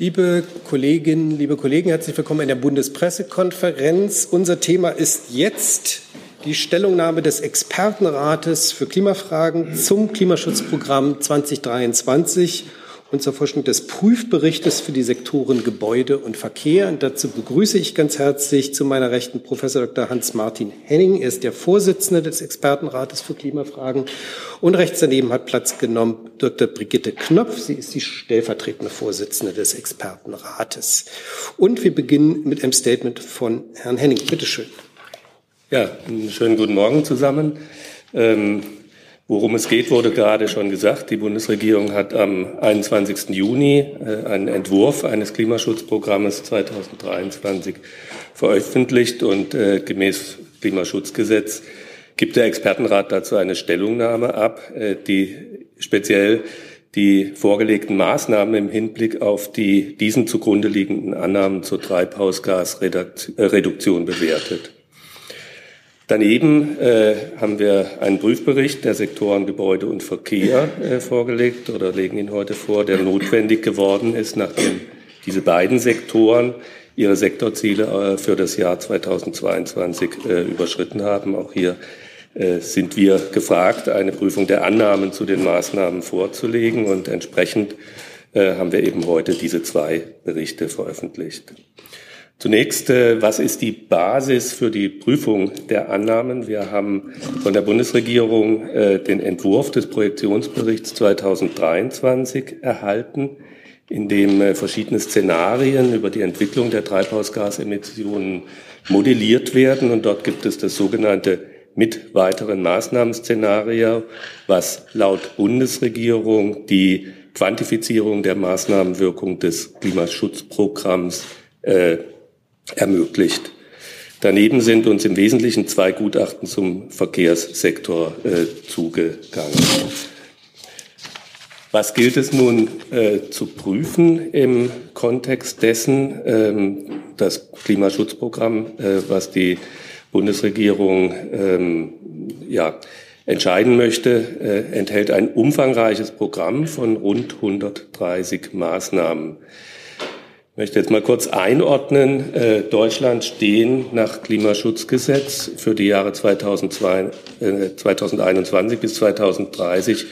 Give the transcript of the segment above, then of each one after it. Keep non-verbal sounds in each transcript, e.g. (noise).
Liebe Kolleginnen, liebe Kollegen, herzlich willkommen in der Bundespressekonferenz. Unser Thema ist jetzt die Stellungnahme des Expertenrates für Klimafragen zum Klimaschutzprogramm 2023 und zur Forschung des Prüfberichtes für die Sektoren Gebäude und Verkehr. Und dazu begrüße ich ganz herzlich zu meiner Rechten Professor Dr. Hans-Martin Henning. Er ist der Vorsitzende des Expertenrates für Klimafragen. Und rechts daneben hat Platz genommen Dr. Brigitte Knopf. Sie ist die stellvertretende Vorsitzende des Expertenrates. Und wir beginnen mit einem Statement von Herrn Henning. Bitte schön. Ja, einen schönen guten Morgen zusammen. Ähm Worum es geht, wurde gerade schon gesagt. Die Bundesregierung hat am 21. Juni äh, einen Entwurf eines Klimaschutzprogrammes 2023 veröffentlicht und äh, gemäß Klimaschutzgesetz gibt der Expertenrat dazu eine Stellungnahme ab, äh, die speziell die vorgelegten Maßnahmen im Hinblick auf die diesen zugrunde liegenden Annahmen zur Treibhausgasreduktion bewertet. Daneben äh, haben wir einen Prüfbericht der Sektoren Gebäude und Verkehr äh, vorgelegt oder legen ihn heute vor, der notwendig geworden ist, nachdem diese beiden Sektoren ihre Sektorziele äh, für das Jahr 2022 äh, überschritten haben. Auch hier äh, sind wir gefragt, eine Prüfung der Annahmen zu den Maßnahmen vorzulegen und entsprechend äh, haben wir eben heute diese zwei Berichte veröffentlicht. Zunächst, äh, was ist die Basis für die Prüfung der Annahmen? Wir haben von der Bundesregierung äh, den Entwurf des Projektionsberichts 2023 erhalten, in dem äh, verschiedene Szenarien über die Entwicklung der Treibhausgasemissionen modelliert werden. Und dort gibt es das sogenannte mit weiteren Maßnahmenszenario, was laut Bundesregierung die Quantifizierung der Maßnahmenwirkung des Klimaschutzprogramms äh, ermöglicht. Daneben sind uns im Wesentlichen zwei Gutachten zum Verkehrssektor äh, zugegangen. Was gilt es nun äh, zu prüfen im Kontext dessen? Ähm, das Klimaschutzprogramm, äh, was die Bundesregierung ähm, ja, entscheiden möchte, äh, enthält ein umfangreiches Programm von rund 130 Maßnahmen. Ich möchte jetzt mal kurz einordnen. Äh, Deutschland stehen nach Klimaschutzgesetz für die Jahre 2002, äh, 2021 bis 2030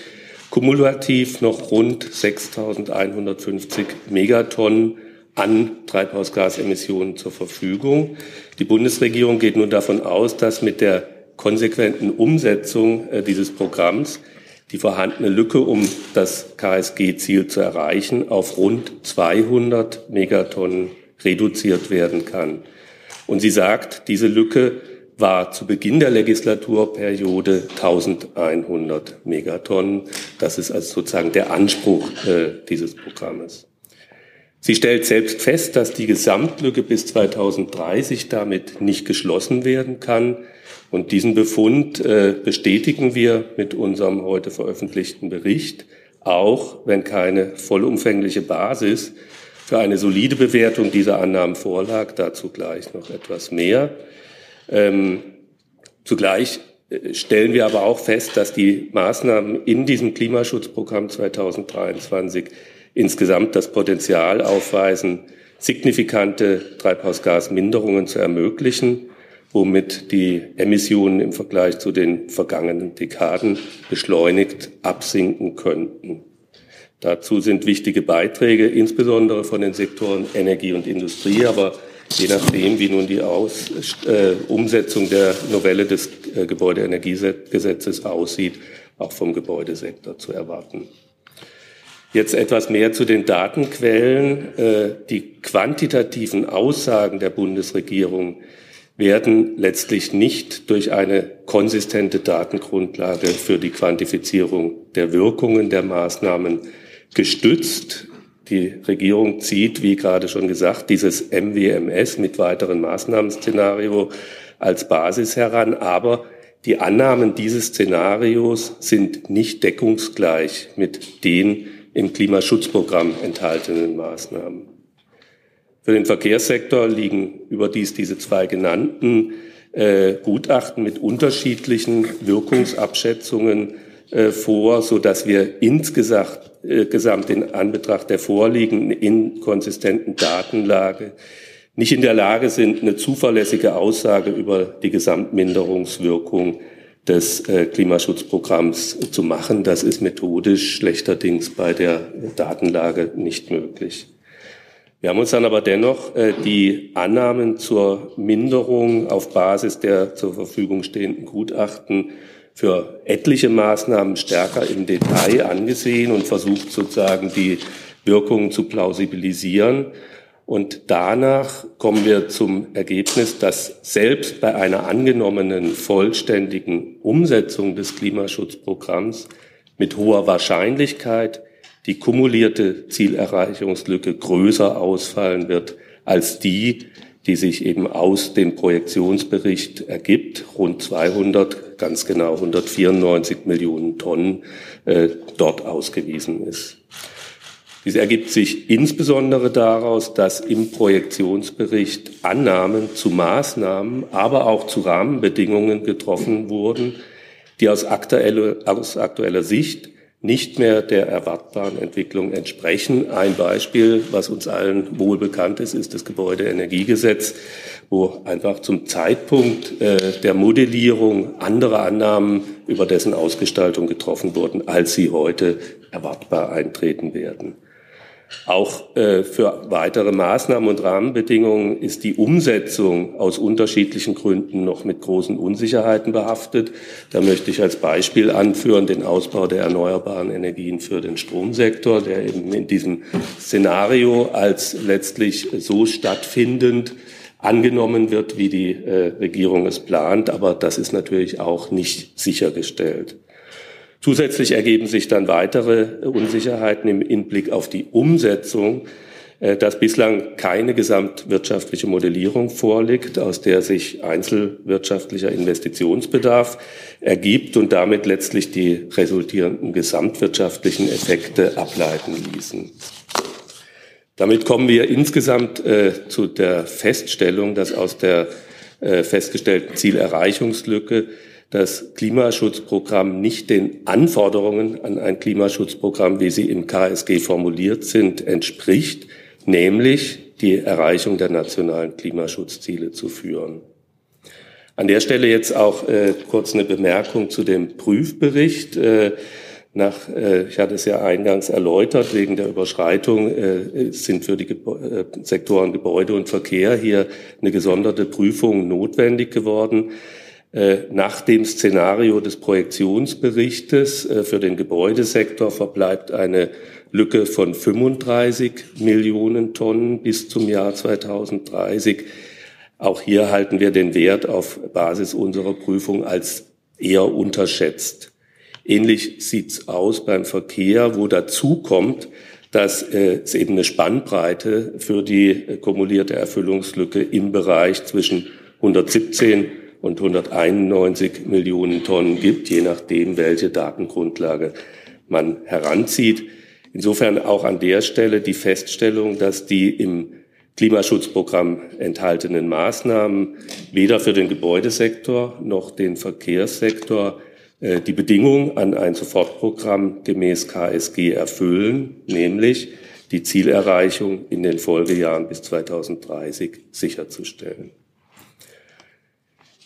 kumulativ noch rund 6.150 Megatonnen an Treibhausgasemissionen zur Verfügung. Die Bundesregierung geht nun davon aus, dass mit der konsequenten Umsetzung äh, dieses Programms die vorhandene Lücke, um das KSG-Ziel zu erreichen, auf rund 200 Megatonnen reduziert werden kann. Und sie sagt, diese Lücke war zu Beginn der Legislaturperiode 1100 Megatonnen. Das ist also sozusagen der Anspruch äh, dieses Programmes. Sie stellt selbst fest, dass die Gesamtlücke bis 2030 damit nicht geschlossen werden kann. Und diesen Befund äh, bestätigen wir mit unserem heute veröffentlichten Bericht, auch wenn keine vollumfängliche Basis für eine solide Bewertung dieser Annahmen vorlag. Dazu gleich noch etwas mehr. Ähm, zugleich äh, stellen wir aber auch fest, dass die Maßnahmen in diesem Klimaschutzprogramm 2023 insgesamt das Potenzial aufweisen, signifikante Treibhausgasminderungen zu ermöglichen womit die Emissionen im Vergleich zu den vergangenen Dekaden beschleunigt absinken könnten. Dazu sind wichtige Beiträge, insbesondere von den Sektoren Energie und Industrie, aber je nachdem, wie nun die Aus, äh, Umsetzung der Novelle des äh, Gebäudeenergiegesetzes aussieht, auch vom Gebäudesektor zu erwarten. Jetzt etwas mehr zu den Datenquellen. Äh, die quantitativen Aussagen der Bundesregierung werden letztlich nicht durch eine konsistente Datengrundlage für die Quantifizierung der Wirkungen der Maßnahmen gestützt. Die Regierung zieht, wie gerade schon gesagt, dieses MWMS mit weiteren Maßnahmenszenario als Basis heran, aber die Annahmen dieses Szenarios sind nicht deckungsgleich mit den im Klimaschutzprogramm enthaltenen Maßnahmen. Für den Verkehrssektor liegen überdies diese zwei genannten äh, Gutachten mit unterschiedlichen Wirkungsabschätzungen äh, vor, so dass wir insgesamt, insgesamt in Anbetracht der vorliegenden inkonsistenten Datenlage nicht in der Lage sind, eine zuverlässige Aussage über die Gesamtminderungswirkung des äh, Klimaschutzprogramms zu machen. Das ist methodisch schlechterdings bei der Datenlage nicht möglich. Wir haben uns dann aber dennoch äh, die Annahmen zur Minderung auf Basis der zur Verfügung stehenden Gutachten für etliche Maßnahmen stärker im Detail angesehen und versucht sozusagen die Wirkungen zu plausibilisieren. Und danach kommen wir zum Ergebnis, dass selbst bei einer angenommenen vollständigen Umsetzung des Klimaschutzprogramms mit hoher Wahrscheinlichkeit die kumulierte Zielerreichungslücke größer ausfallen wird als die, die sich eben aus dem Projektionsbericht ergibt. Rund 200, ganz genau 194 Millionen Tonnen äh, dort ausgewiesen ist. Dies ergibt sich insbesondere daraus, dass im Projektionsbericht Annahmen zu Maßnahmen, aber auch zu Rahmenbedingungen getroffen wurden, die aus aktueller, aus aktueller Sicht nicht mehr der erwartbaren Entwicklung entsprechen. Ein Beispiel, was uns allen wohl bekannt ist, ist das Gebäudeenergiegesetz, wo einfach zum Zeitpunkt äh, der Modellierung andere Annahmen über dessen Ausgestaltung getroffen wurden, als sie heute erwartbar eintreten werden. Auch äh, für weitere Maßnahmen und Rahmenbedingungen ist die Umsetzung aus unterschiedlichen Gründen noch mit großen Unsicherheiten behaftet. Da möchte ich als Beispiel anführen den Ausbau der erneuerbaren Energien für den Stromsektor, der eben in diesem Szenario als letztlich so stattfindend angenommen wird, wie die äh, Regierung es plant. Aber das ist natürlich auch nicht sichergestellt. Zusätzlich ergeben sich dann weitere Unsicherheiten im Hinblick auf die Umsetzung, äh, dass bislang keine gesamtwirtschaftliche Modellierung vorliegt, aus der sich einzelwirtschaftlicher Investitionsbedarf ergibt und damit letztlich die resultierenden gesamtwirtschaftlichen Effekte ableiten ließen. Damit kommen wir insgesamt äh, zu der Feststellung, dass aus der äh, festgestellten Zielerreichungslücke das Klimaschutzprogramm nicht den Anforderungen an ein Klimaschutzprogramm, wie sie im KSG formuliert sind, entspricht, nämlich die Erreichung der nationalen Klimaschutzziele zu führen. An der Stelle jetzt auch äh, kurz eine Bemerkung zu dem Prüfbericht. Äh, nach, äh, ich hatte es ja eingangs erläutert, wegen der Überschreitung äh, sind für die Gebo äh, Sektoren Gebäude und Verkehr hier eine gesonderte Prüfung notwendig geworden. Äh, nach dem Szenario des Projektionsberichtes äh, für den Gebäudesektor verbleibt eine Lücke von 35 Millionen Tonnen bis zum Jahr 2030. Auch hier halten wir den Wert auf Basis unserer Prüfung als eher unterschätzt. Ähnlich sieht's aus beim Verkehr, wo dazu kommt, dass äh, es eben eine Spannbreite für die kumulierte Erfüllungslücke im Bereich zwischen 117 und 191 Millionen Tonnen gibt, je nachdem, welche Datengrundlage man heranzieht. Insofern auch an der Stelle die Feststellung, dass die im Klimaschutzprogramm enthaltenen Maßnahmen weder für den Gebäudesektor noch den Verkehrssektor äh, die Bedingung an ein Sofortprogramm gemäß KSG erfüllen, nämlich die Zielerreichung in den Folgejahren bis 2030 sicherzustellen.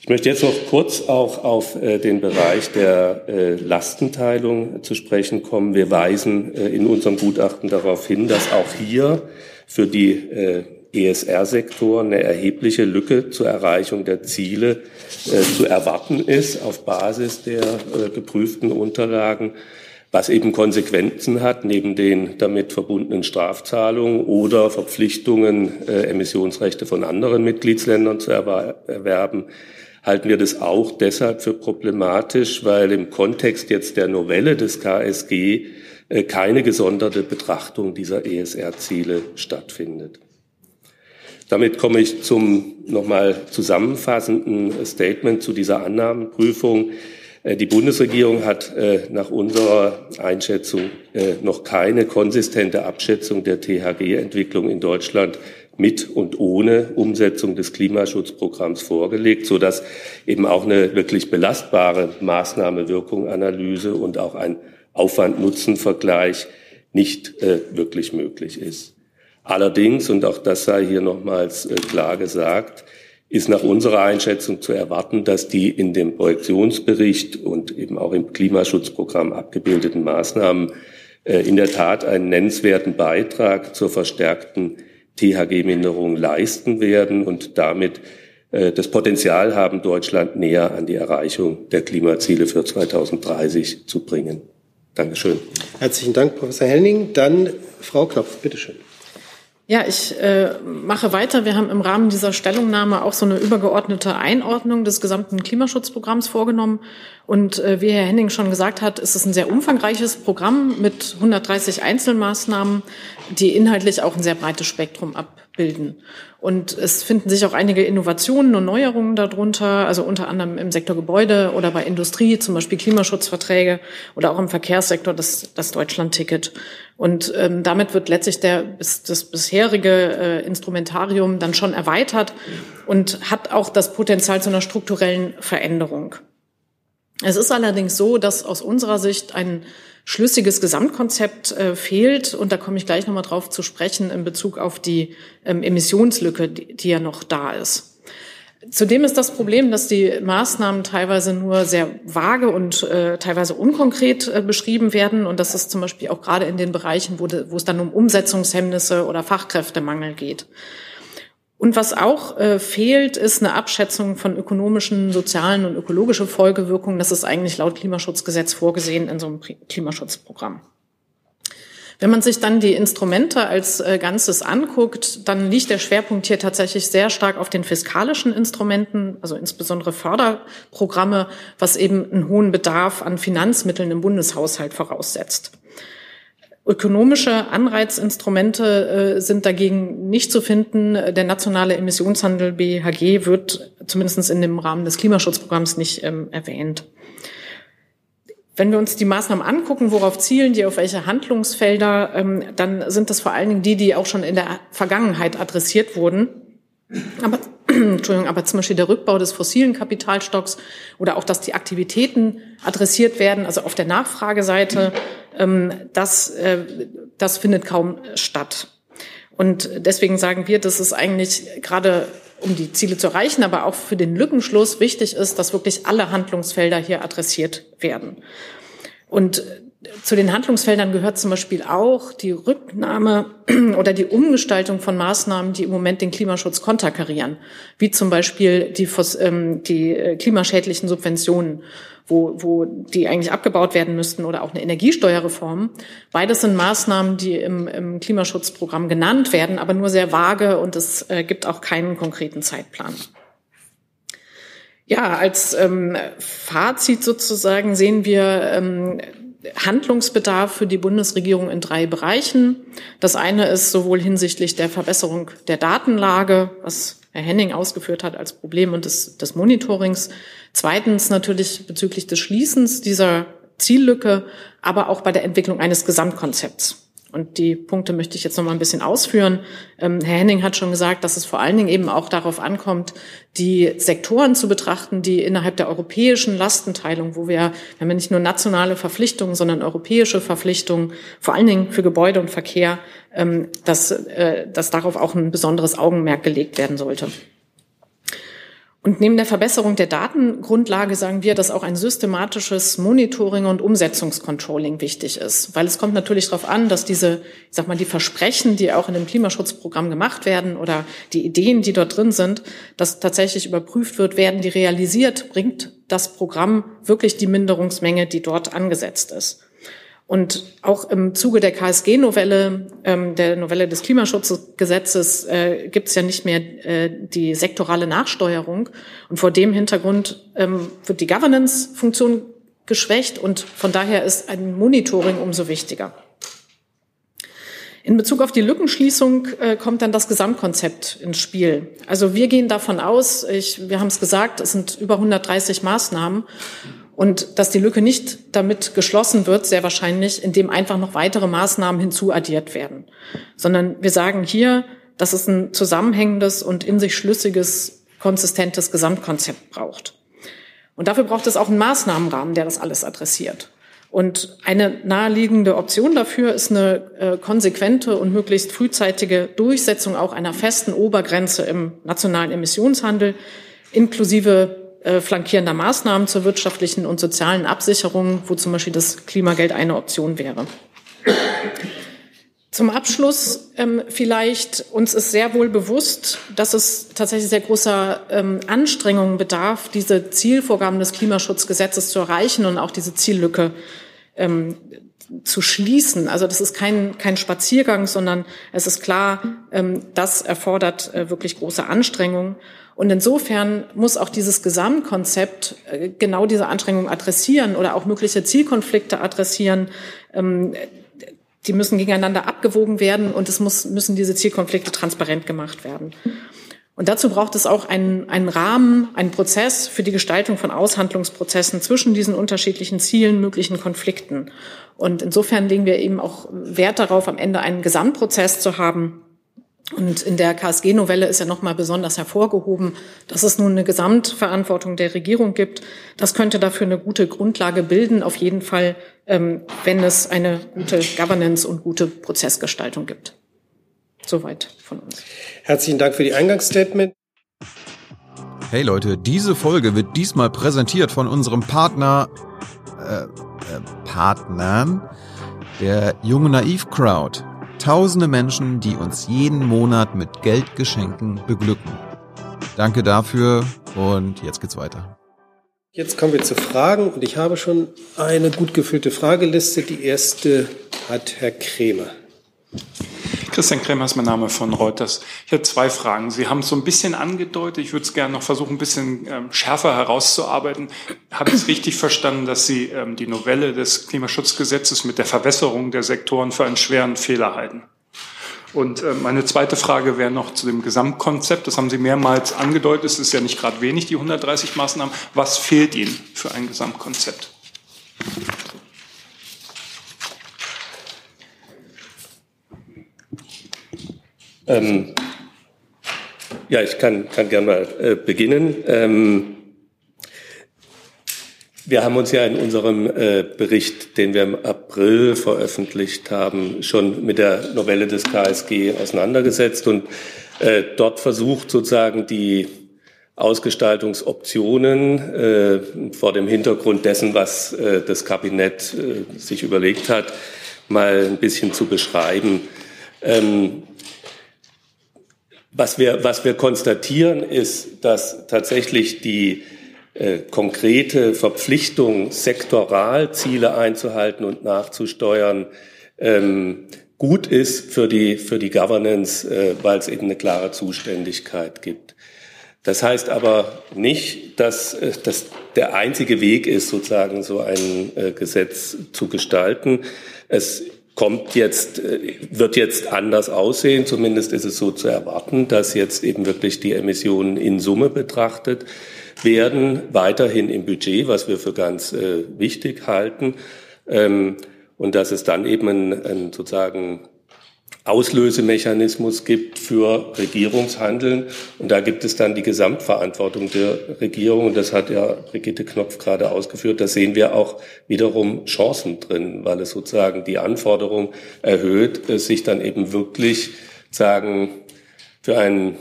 Ich möchte jetzt noch kurz auch auf äh, den Bereich der äh, Lastenteilung zu sprechen kommen. Wir weisen äh, in unserem Gutachten darauf hin, dass auch hier für die ESR-Sektoren eine erhebliche Lücke zur Erreichung der Ziele zu erwarten ist auf Basis der geprüften Unterlagen was eben Konsequenzen hat, neben den damit verbundenen Strafzahlungen oder Verpflichtungen, Emissionsrechte von anderen Mitgliedsländern zu erwerben, halten wir das auch deshalb für problematisch, weil im Kontext jetzt der Novelle des KSG äh, keine gesonderte Betrachtung dieser ESR-Ziele stattfindet. Damit komme ich zum nochmal zusammenfassenden Statement zu dieser Annahmenprüfung. Äh, die Bundesregierung hat äh, nach unserer Einschätzung noch keine konsistente Abschätzung der THG-Entwicklung in Deutschland mit und ohne Umsetzung des Klimaschutzprogramms vorgelegt, so dass eben auch eine wirklich belastbare Maßnahme-Wirkung-Analyse und auch ein Aufwand-Nutzen-Vergleich nicht äh, wirklich möglich ist. Allerdings, und auch das sei hier nochmals äh, klar gesagt, ist nach unserer Einschätzung zu erwarten, dass die in dem Projektionsbericht und eben auch im Klimaschutzprogramm abgebildeten Maßnahmen äh, in der Tat einen nennenswerten Beitrag zur verstärkten THG-Minderung leisten werden und damit äh, das Potenzial haben, Deutschland näher an die Erreichung der Klimaziele für 2030 zu bringen. Dankeschön. Herzlichen Dank, Professor Henning. Dann Frau Knopf, bitteschön. Ja, ich äh, mache weiter. Wir haben im Rahmen dieser Stellungnahme auch so eine übergeordnete Einordnung des gesamten Klimaschutzprogramms vorgenommen. Und äh, wie Herr Henning schon gesagt hat, ist es ein sehr umfangreiches Programm mit 130 Einzelmaßnahmen, die inhaltlich auch ein sehr breites Spektrum abbilden. Und es finden sich auch einige Innovationen und Neuerungen darunter, also unter anderem im Sektor Gebäude oder bei Industrie, zum Beispiel Klimaschutzverträge oder auch im Verkehrssektor das, das Deutschland-Ticket. Und ähm, damit wird letztlich der, das bisherige äh, Instrumentarium dann schon erweitert und hat auch das Potenzial zu einer strukturellen Veränderung. Es ist allerdings so, dass aus unserer Sicht ein schlüssiges Gesamtkonzept äh, fehlt. Und da komme ich gleich nochmal drauf zu sprechen in Bezug auf die ähm, Emissionslücke, die, die ja noch da ist. Zudem ist das Problem, dass die Maßnahmen teilweise nur sehr vage und äh, teilweise unkonkret äh, beschrieben werden. Und das ist zum Beispiel auch gerade in den Bereichen, wo, de, wo es dann um Umsetzungshemmnisse oder Fachkräftemangel geht. Und was auch äh, fehlt, ist eine Abschätzung von ökonomischen, sozialen und ökologischen Folgewirkungen. Das ist eigentlich laut Klimaschutzgesetz vorgesehen in so einem Klimaschutzprogramm. Wenn man sich dann die Instrumente als äh, Ganzes anguckt, dann liegt der Schwerpunkt hier tatsächlich sehr stark auf den fiskalischen Instrumenten, also insbesondere Förderprogramme, was eben einen hohen Bedarf an Finanzmitteln im Bundeshaushalt voraussetzt. Ökonomische Anreizinstrumente äh, sind dagegen nicht zu finden. Der nationale Emissionshandel BHG wird zumindest in dem Rahmen des Klimaschutzprogramms nicht ähm, erwähnt. Wenn wir uns die Maßnahmen angucken, worauf zielen die, auf welche Handlungsfelder, ähm, dann sind das vor allen Dingen die, die auch schon in der Vergangenheit adressiert wurden. Aber, Entschuldigung, aber zum Beispiel der Rückbau des fossilen Kapitalstocks oder auch, dass die Aktivitäten adressiert werden, also auf der Nachfrageseite, ähm, das, äh, das findet kaum statt. Und deswegen sagen wir, dass es eigentlich gerade um die Ziele zu erreichen, aber auch für den Lückenschluss wichtig ist, dass wirklich alle Handlungsfelder hier adressiert werden. Und zu den Handlungsfeldern gehört zum Beispiel auch die Rücknahme (clears throat) oder die Umgestaltung von Maßnahmen, die im Moment den Klimaschutz konterkarieren, wie zum Beispiel die, ähm, die äh, klimaschädlichen Subventionen, wo, wo die eigentlich abgebaut werden müssten oder auch eine Energiesteuerreform. Beides sind Maßnahmen, die im, im Klimaschutzprogramm genannt werden, aber nur sehr vage und es äh, gibt auch keinen konkreten Zeitplan. Ja, als ähm, Fazit sozusagen sehen wir ähm, Handlungsbedarf für die Bundesregierung in drei Bereichen. Das eine ist sowohl hinsichtlich der Verbesserung der Datenlage, was Herr Henning ausgeführt hat als Problem und des, des Monitorings. Zweitens natürlich bezüglich des Schließens dieser Ziellücke, aber auch bei der Entwicklung eines Gesamtkonzepts. Und die Punkte möchte ich jetzt noch mal ein bisschen ausführen. Ähm, Herr Henning hat schon gesagt, dass es vor allen Dingen eben auch darauf ankommt, die Sektoren zu betrachten, die innerhalb der europäischen Lastenteilung, wo wir, wir haben ja nicht nur nationale Verpflichtungen, sondern europäische Verpflichtungen, vor allen Dingen für Gebäude und Verkehr, ähm, dass, äh, dass darauf auch ein besonderes Augenmerk gelegt werden sollte. Und neben der Verbesserung der Datengrundlage sagen wir, dass auch ein systematisches Monitoring und Umsetzungscontrolling wichtig ist, weil es kommt natürlich darauf an, dass diese, ich sag mal, die Versprechen, die auch in dem Klimaschutzprogramm gemacht werden oder die Ideen, die dort drin sind, dass tatsächlich überprüft wird, werden die realisiert, bringt das Programm wirklich die Minderungsmenge, die dort angesetzt ist. Und auch im Zuge der KSG-Novelle, ähm, der Novelle des Klimaschutzgesetzes, äh, gibt es ja nicht mehr äh, die sektorale Nachsteuerung. Und vor dem Hintergrund ähm, wird die Governance-Funktion geschwächt und von daher ist ein Monitoring umso wichtiger. In Bezug auf die Lückenschließung äh, kommt dann das Gesamtkonzept ins Spiel. Also wir gehen davon aus, ich, wir haben es gesagt, es sind über 130 Maßnahmen und dass die Lücke nicht damit geschlossen wird, sehr wahrscheinlich, indem einfach noch weitere Maßnahmen hinzuaddiert werden, sondern wir sagen hier, dass es ein zusammenhängendes und in sich schlüssiges, konsistentes Gesamtkonzept braucht. Und dafür braucht es auch einen Maßnahmenrahmen, der das alles adressiert. Und eine naheliegende Option dafür ist eine äh, konsequente und möglichst frühzeitige Durchsetzung auch einer festen Obergrenze im nationalen Emissionshandel, inklusive flankierender Maßnahmen zur wirtschaftlichen und sozialen Absicherung, wo zum Beispiel das Klimageld eine Option wäre. Zum Abschluss ähm, vielleicht, uns ist sehr wohl bewusst, dass es tatsächlich sehr großer ähm, Anstrengungen bedarf, diese Zielvorgaben des Klimaschutzgesetzes zu erreichen und auch diese Ziellücke ähm, zu schließen. Also das ist kein, kein Spaziergang, sondern es ist klar, ähm, das erfordert äh, wirklich große Anstrengungen. Und insofern muss auch dieses Gesamtkonzept äh, genau diese Anstrengungen adressieren oder auch mögliche Zielkonflikte adressieren. Ähm, die müssen gegeneinander abgewogen werden und es muss, müssen diese Zielkonflikte transparent gemacht werden. Und dazu braucht es auch einen, einen Rahmen, einen Prozess für die Gestaltung von Aushandlungsprozessen zwischen diesen unterschiedlichen Zielen, möglichen Konflikten. Und insofern legen wir eben auch Wert darauf, am Ende einen Gesamtprozess zu haben, und in der KSG-Novelle ist ja nochmal besonders hervorgehoben, dass es nun eine Gesamtverantwortung der Regierung gibt. Das könnte dafür eine gute Grundlage bilden, auf jeden Fall, ähm, wenn es eine gute Governance und gute Prozessgestaltung gibt. Soweit von uns. Herzlichen Dank für die Eingangsstatement. Hey Leute, diese Folge wird diesmal präsentiert von unserem Partner, äh, äh, Partnern, der Junge Naiv Crowd. Tausende Menschen, die uns jeden Monat mit Geldgeschenken beglücken. Danke dafür und jetzt geht's weiter. Jetzt kommen wir zu Fragen und ich habe schon eine gut gefüllte Frageliste. Die erste hat Herr Krämer. Christian Krämer ist mein Name von Reuters. Ich habe zwei Fragen. Sie haben es so ein bisschen angedeutet. Ich würde es gerne noch versuchen, ein bisschen ähm, schärfer herauszuarbeiten. Habe ich es richtig verstanden, dass Sie ähm, die Novelle des Klimaschutzgesetzes mit der Verwässerung der Sektoren für einen schweren Fehler halten? Und äh, meine zweite Frage wäre noch zu dem Gesamtkonzept. Das haben Sie mehrmals angedeutet. Es ist ja nicht gerade wenig, die 130 Maßnahmen. Was fehlt Ihnen für ein Gesamtkonzept? Ähm, ja, ich kann, kann gerne mal äh, beginnen. Ähm, wir haben uns ja in unserem äh, Bericht, den wir im April veröffentlicht haben, schon mit der Novelle des KSG auseinandergesetzt und äh, dort versucht sozusagen die Ausgestaltungsoptionen äh, vor dem Hintergrund dessen, was äh, das Kabinett äh, sich überlegt hat, mal ein bisschen zu beschreiben. Ähm, was wir, was wir konstatieren, ist, dass tatsächlich die äh, konkrete Verpflichtung, sektoral Ziele einzuhalten und nachzusteuern, ähm, gut ist für die, für die Governance, äh, weil es eben eine klare Zuständigkeit gibt. Das heißt aber nicht, dass äh, das der einzige Weg ist, sozusagen so ein äh, Gesetz zu gestalten. Es kommt jetzt, äh, wird jetzt anders aussehen. Zumindest ist es so zu erwarten, dass jetzt eben wirklich die Emissionen in Summe betrachtet werden, weiterhin im Budget, was wir für ganz äh, wichtig halten. Ähm, und dass es dann eben ein, ein sozusagen Auslösemechanismus gibt für Regierungshandeln. Und da gibt es dann die Gesamtverantwortung der Regierung. Und das hat ja Brigitte Knopf gerade ausgeführt. Da sehen wir auch wiederum Chancen drin, weil es sozusagen die Anforderung erhöht, sich dann eben wirklich sagen, für einen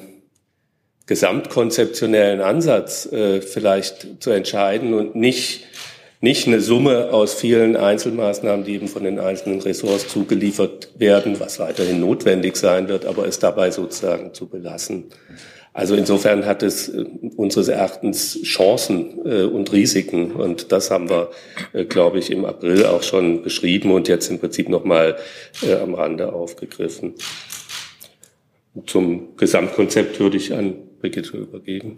gesamtkonzeptionellen Ansatz äh, vielleicht zu entscheiden und nicht nicht eine Summe aus vielen Einzelmaßnahmen, die eben von den einzelnen Ressorts zugeliefert werden, was weiterhin notwendig sein wird, aber es dabei sozusagen zu belassen. Also insofern hat es äh, unseres Erachtens Chancen äh, und Risiken und das haben wir, äh, glaube ich, im April auch schon beschrieben und jetzt im Prinzip nochmal am Rande aufgegriffen. Zum Gesamtkonzept würde ich an Brigitte übergeben.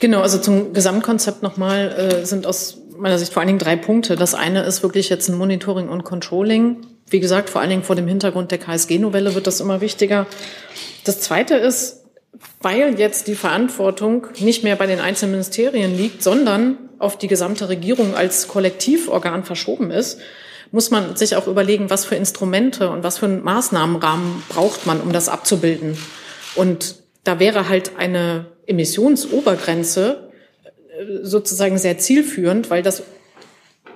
Genau, also zum Gesamtkonzept nochmal äh, sind aus meiner Sicht vor allen Dingen drei Punkte. Das eine ist wirklich jetzt ein Monitoring und Controlling. Wie gesagt, vor allen Dingen vor dem Hintergrund der KSG-Novelle wird das immer wichtiger. Das zweite ist, weil jetzt die Verantwortung nicht mehr bei den einzelnen Ministerien liegt, sondern auf die gesamte Regierung als Kollektivorgan verschoben ist, muss man sich auch überlegen, was für Instrumente und was für einen Maßnahmenrahmen braucht man, um das abzubilden. Und da wäre halt eine Emissionsobergrenze sozusagen sehr zielführend, weil das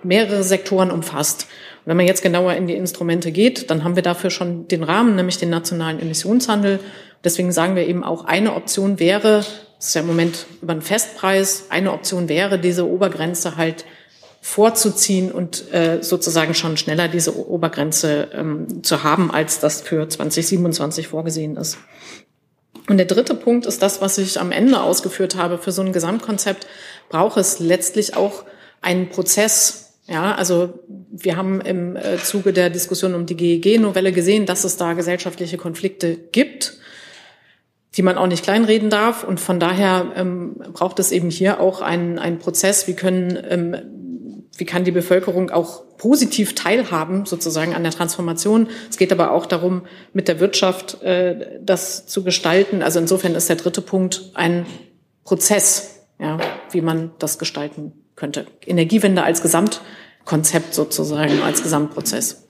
mehrere Sektoren umfasst. Und wenn man jetzt genauer in die Instrumente geht, dann haben wir dafür schon den Rahmen, nämlich den nationalen Emissionshandel. Deswegen sagen wir eben auch, eine Option wäre, das ist ja im Moment über einen Festpreis, eine Option wäre, diese Obergrenze halt vorzuziehen und äh, sozusagen schon schneller diese Obergrenze ähm, zu haben, als das für 2027 vorgesehen ist. Und der dritte Punkt ist das, was ich am Ende ausgeführt habe. Für so ein Gesamtkonzept braucht es letztlich auch einen Prozess. Ja, also wir haben im äh, Zuge der Diskussion um die GEG-Novelle gesehen, dass es da gesellschaftliche Konflikte gibt, die man auch nicht kleinreden darf. Und von daher ähm, braucht es eben hier auch einen, einen Prozess. Wie können ähm, wie kann die Bevölkerung auch positiv teilhaben sozusagen an der Transformation. Es geht aber auch darum, mit der Wirtschaft äh, das zu gestalten. Also insofern ist der dritte Punkt ein Prozess, ja, wie man das gestalten könnte. Energiewende als Gesamtkonzept sozusagen, als Gesamtprozess.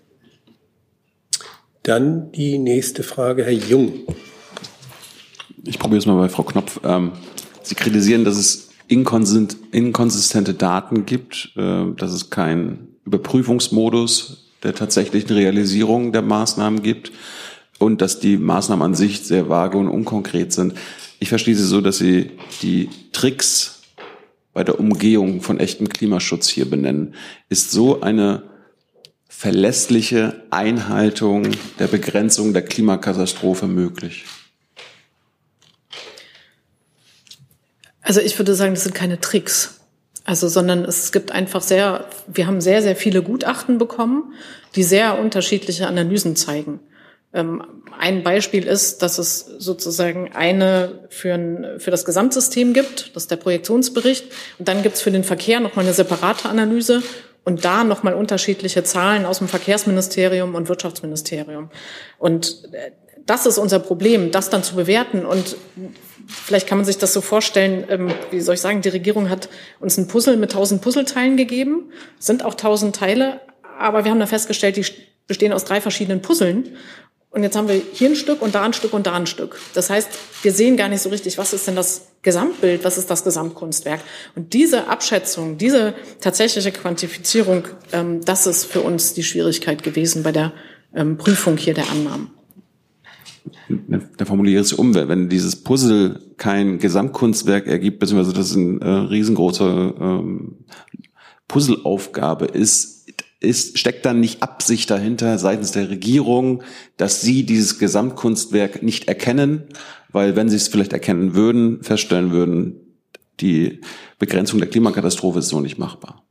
Dann die nächste Frage, Herr Jung. Ich probiere es mal bei Frau Knopf. Ähm, Sie kritisieren, dass es inkonsistente Daten gibt, äh, dass es keinen Überprüfungsmodus der tatsächlichen Realisierung der Maßnahmen gibt und dass die Maßnahmen an sich sehr vage und unkonkret sind. Ich verstehe Sie so, dass Sie die Tricks bei der Umgehung von echtem Klimaschutz hier benennen. Ist so eine verlässliche Einhaltung der Begrenzung der Klimakatastrophe möglich? Also ich würde sagen, das sind keine Tricks. Also, sondern es gibt einfach sehr, wir haben sehr, sehr viele Gutachten bekommen, die sehr unterschiedliche Analysen zeigen. Ähm, ein Beispiel ist, dass es sozusagen eine für, ein, für das Gesamtsystem gibt, das ist der Projektionsbericht, und dann gibt es für den Verkehr nochmal eine separate Analyse und da nochmal unterschiedliche Zahlen aus dem Verkehrsministerium und Wirtschaftsministerium. Und äh, das ist unser Problem, das dann zu bewerten und vielleicht kann man sich das so vorstellen, ähm, wie soll ich sagen, die Regierung hat uns ein Puzzle mit tausend Puzzleteilen gegeben, sind auch tausend Teile, aber wir haben dann festgestellt, die bestehen aus drei verschiedenen Puzzeln. Und jetzt haben wir hier ein Stück und da ein Stück und da ein Stück. Das heißt, wir sehen gar nicht so richtig, was ist denn das Gesamtbild, was ist das Gesamtkunstwerk. Und diese Abschätzung, diese tatsächliche Quantifizierung, ähm, das ist für uns die Schwierigkeit gewesen bei der ähm, Prüfung hier der Annahmen da formuliere ich es um, wenn dieses Puzzle kein Gesamtkunstwerk ergibt, beziehungsweise das eine äh, riesengroße ähm, Puzzleaufgabe ist, ist, steckt dann nicht Absicht dahinter seitens der Regierung, dass sie dieses Gesamtkunstwerk nicht erkennen, weil wenn sie es vielleicht erkennen würden, feststellen würden, die Begrenzung der Klimakatastrophe ist so nicht machbar.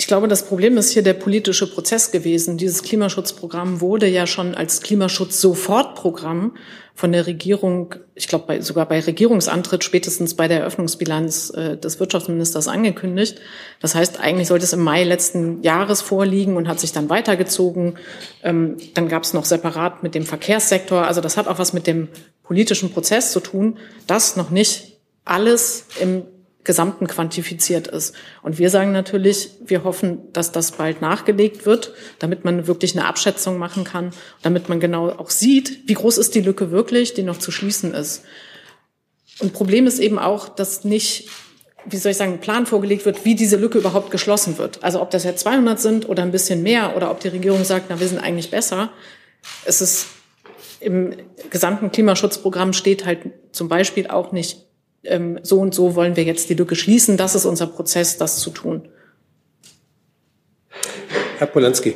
Ich glaube, das Problem ist hier der politische Prozess gewesen. Dieses Klimaschutzprogramm wurde ja schon als Klimaschutz-Sofortprogramm von der Regierung, ich glaube bei, sogar bei Regierungsantritt, spätestens bei der Eröffnungsbilanz äh, des Wirtschaftsministers angekündigt. Das heißt, eigentlich sollte es im Mai letzten Jahres vorliegen und hat sich dann weitergezogen. Ähm, dann gab es noch separat mit dem Verkehrssektor. Also das hat auch was mit dem politischen Prozess zu tun, dass noch nicht alles im Gesamten quantifiziert ist. Und wir sagen natürlich, wir hoffen, dass das bald nachgelegt wird, damit man wirklich eine Abschätzung machen kann, damit man genau auch sieht, wie groß ist die Lücke wirklich, die noch zu schließen ist. Und Problem ist eben auch, dass nicht, wie soll ich sagen, ein Plan vorgelegt wird, wie diese Lücke überhaupt geschlossen wird. Also ob das jetzt 200 sind oder ein bisschen mehr oder ob die Regierung sagt, na, wir sind eigentlich besser. Es ist im gesamten Klimaschutzprogramm steht halt zum Beispiel auch nicht so und so wollen wir jetzt die Lücke schließen. Das ist unser Prozess, das zu tun. Herr Polanski.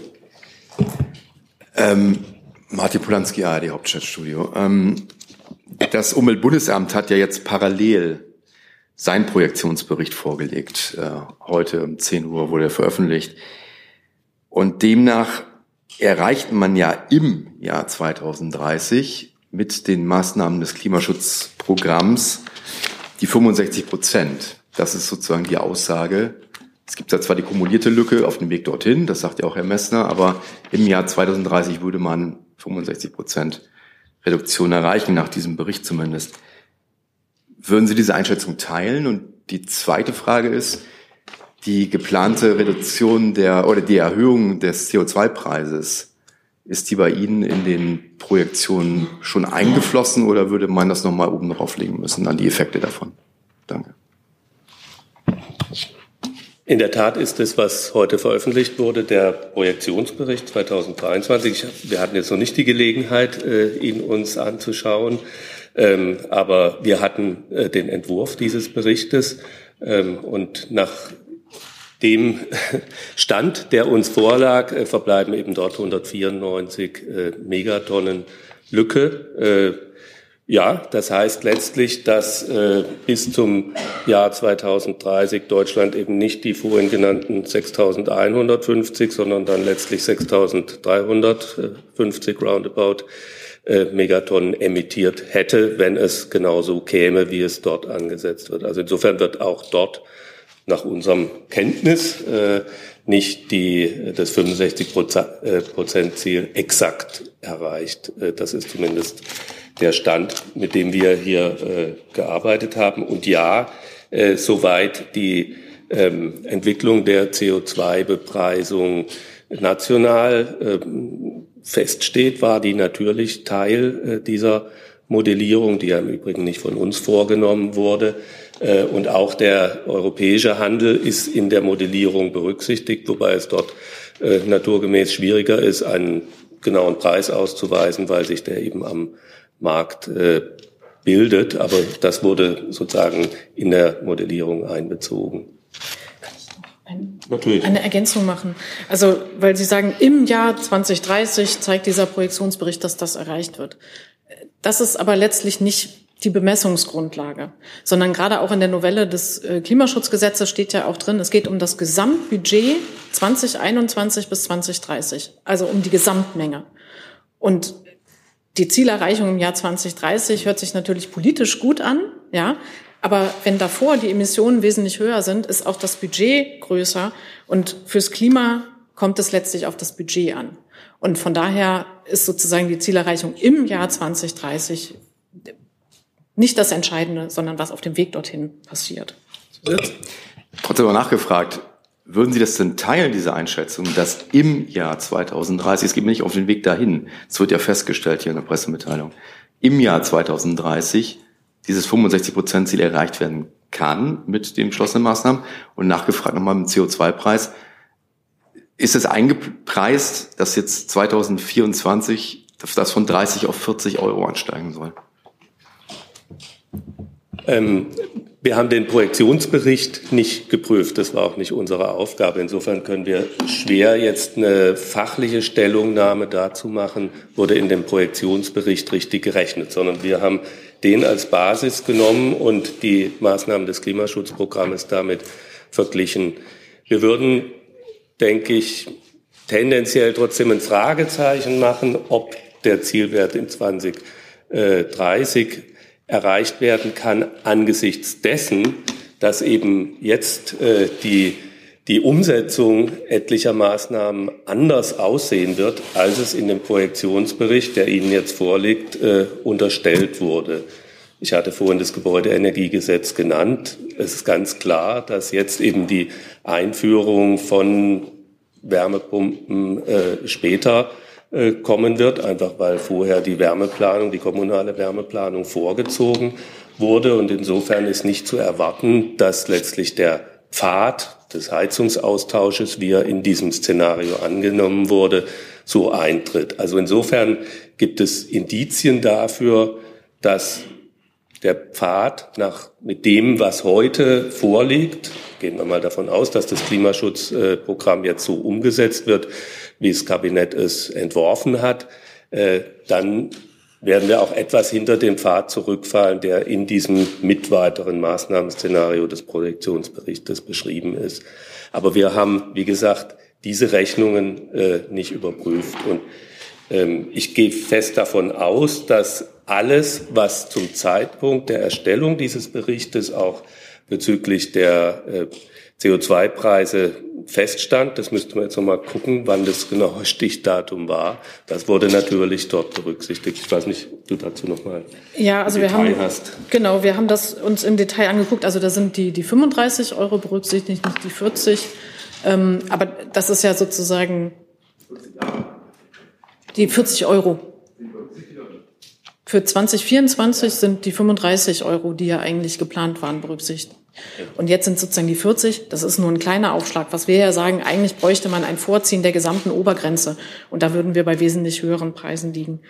Ähm, Martin Polanski, ARD Hauptstadtstudio. Ähm, das Umweltbundesamt hat ja jetzt parallel seinen Projektionsbericht vorgelegt. Äh, heute um 10 Uhr wurde er veröffentlicht. Und demnach erreicht man ja im Jahr 2030 mit den Maßnahmen des Klimaschutzprogramms die 65 Prozent. Das ist sozusagen die Aussage. Es gibt zwar die kumulierte Lücke auf dem Weg dorthin, das sagt ja auch Herr Messner, aber im Jahr 2030 würde man 65 Prozent Reduktion erreichen, nach diesem Bericht zumindest. Würden Sie diese Einschätzung teilen? Und die zweite Frage ist, die geplante Reduktion der oder die Erhöhung des CO2-Preises ist die bei Ihnen in den Projektionen schon eingeflossen oder würde man das nochmal oben drauflegen müssen an die Effekte davon? Danke. In der Tat ist es, was heute veröffentlicht wurde, der Projektionsbericht 2023. Wir hatten jetzt noch nicht die Gelegenheit, äh, ihn uns anzuschauen, ähm, aber wir hatten äh, den Entwurf dieses Berichtes ähm, und nach dem Stand, der uns vorlag, äh, verbleiben eben dort 194 Megatonnen Lücke ja, das heißt letztlich, dass äh, bis zum Jahr 2030 Deutschland eben nicht die vorhin genannten 6.150, sondern dann letztlich 6.350 roundabout äh, Megatonnen emittiert hätte, wenn es genauso käme, wie es dort angesetzt wird. Also insofern wird auch dort nach unserem Kenntnis äh, nicht die, das 65 äh, Prozent Ziel exakt erreicht. Äh, das ist zumindest der Stand, mit dem wir hier äh, gearbeitet haben. Und ja, äh, soweit die ähm, Entwicklung der CO2-Bepreisung national äh, feststeht, war die natürlich Teil äh, dieser Modellierung, die ja im Übrigen nicht von uns vorgenommen wurde. Äh, und auch der europäische Handel ist in der Modellierung berücksichtigt, wobei es dort äh, naturgemäß schwieriger ist, einen genauen Preis auszuweisen, weil sich der eben am Markt äh, bildet. Aber das wurde sozusagen in der Modellierung einbezogen. Ein, Natürlich. eine Ergänzung machen. Also, weil Sie sagen, im Jahr 2030 zeigt dieser Projektionsbericht, dass das erreicht wird. Das ist aber letztlich nicht die Bemessungsgrundlage, sondern gerade auch in der Novelle des äh, Klimaschutzgesetzes steht ja auch drin, es geht um das Gesamtbudget 2021 bis 2030, also um die Gesamtmenge. Und die Zielerreichung im Jahr 2030 hört sich natürlich politisch gut an, ja. Aber wenn davor die Emissionen wesentlich höher sind, ist auch das Budget größer. Und fürs Klima kommt es letztlich auf das Budget an. Und von daher ist sozusagen die Zielerreichung im Jahr 2030 nicht das Entscheidende, sondern was auf dem Weg dorthin passiert. Trotzdem aber nachgefragt, würden Sie das denn teilen, diese Einschätzung, dass im Jahr 2030, es geht mir nicht auf den Weg dahin, es wird ja festgestellt hier in der Pressemitteilung, im Jahr 2030 dieses 65-Prozent-Ziel erreicht werden kann mit den beschlossenen Maßnahmen? Und nachgefragt nochmal mit dem CO2-Preis. Ist es eingepreist, dass jetzt 2024 das von 30 auf 40 Euro ansteigen soll? Ähm, wir haben den Projektionsbericht nicht geprüft. Das war auch nicht unsere Aufgabe. Insofern können wir schwer jetzt eine fachliche Stellungnahme dazu machen, wurde in dem Projektionsbericht richtig gerechnet, sondern wir haben den als Basis genommen und die Maßnahmen des Klimaschutzprogrammes damit verglichen. Wir würden, denke ich, tendenziell trotzdem ein Fragezeichen machen, ob der Zielwert in 2030 erreicht werden kann angesichts dessen, dass eben jetzt äh, die, die Umsetzung etlicher Maßnahmen anders aussehen wird, als es in dem Projektionsbericht, der Ihnen jetzt vorliegt, äh, unterstellt wurde. Ich hatte vorhin das Gebäudeenergiegesetz genannt. Es ist ganz klar, dass jetzt eben die Einführung von Wärmepumpen äh, später äh, kommen wird, einfach weil vorher die Wärmeplanung, die kommunale Wärmeplanung vorgezogen wurde. Und insofern ist nicht zu erwarten, dass letztlich der Pfad des Heizungsaustausches, wie er in diesem Szenario angenommen wurde, so eintritt. Also insofern gibt es Indizien dafür, dass der Pfad nach, mit dem, was heute vorliegt, gehen wir mal davon aus, dass das Klimaschutzprogramm jetzt so umgesetzt wird, wie das Kabinett es entworfen hat, äh, dann werden wir auch etwas hinter den Pfad zurückfallen, der in diesem mit weiteren Maßnahmenszenario des Projektionsberichtes beschrieben ist. Aber wir haben, wie gesagt, diese Rechnungen äh, nicht überprüft. Und ich gehe fest davon aus, dass alles, was zum Zeitpunkt der Erstellung dieses Berichtes auch bezüglich der äh, CO2-Preise feststand. Das müsste man jetzt nochmal gucken, wann das genaue (laughs) Stichdatum war. Das wurde natürlich dort berücksichtigt. Ich weiß nicht, ob du dazu nochmal ja, also wir haben, hast. Genau, wir haben das uns im Detail angeguckt. Also da sind die, die 35 Euro berücksichtigt, nicht die 40. Ähm, aber das ist ja sozusagen die 40 Euro. Für 2024 sind die 35 Euro, die ja eigentlich geplant waren, berücksichtigt. Und jetzt sind sozusagen die 40, das ist nur ein kleiner Aufschlag. Was wir ja sagen, eigentlich bräuchte man ein Vorziehen der gesamten Obergrenze. Und da würden wir bei wesentlich höheren Preisen liegen.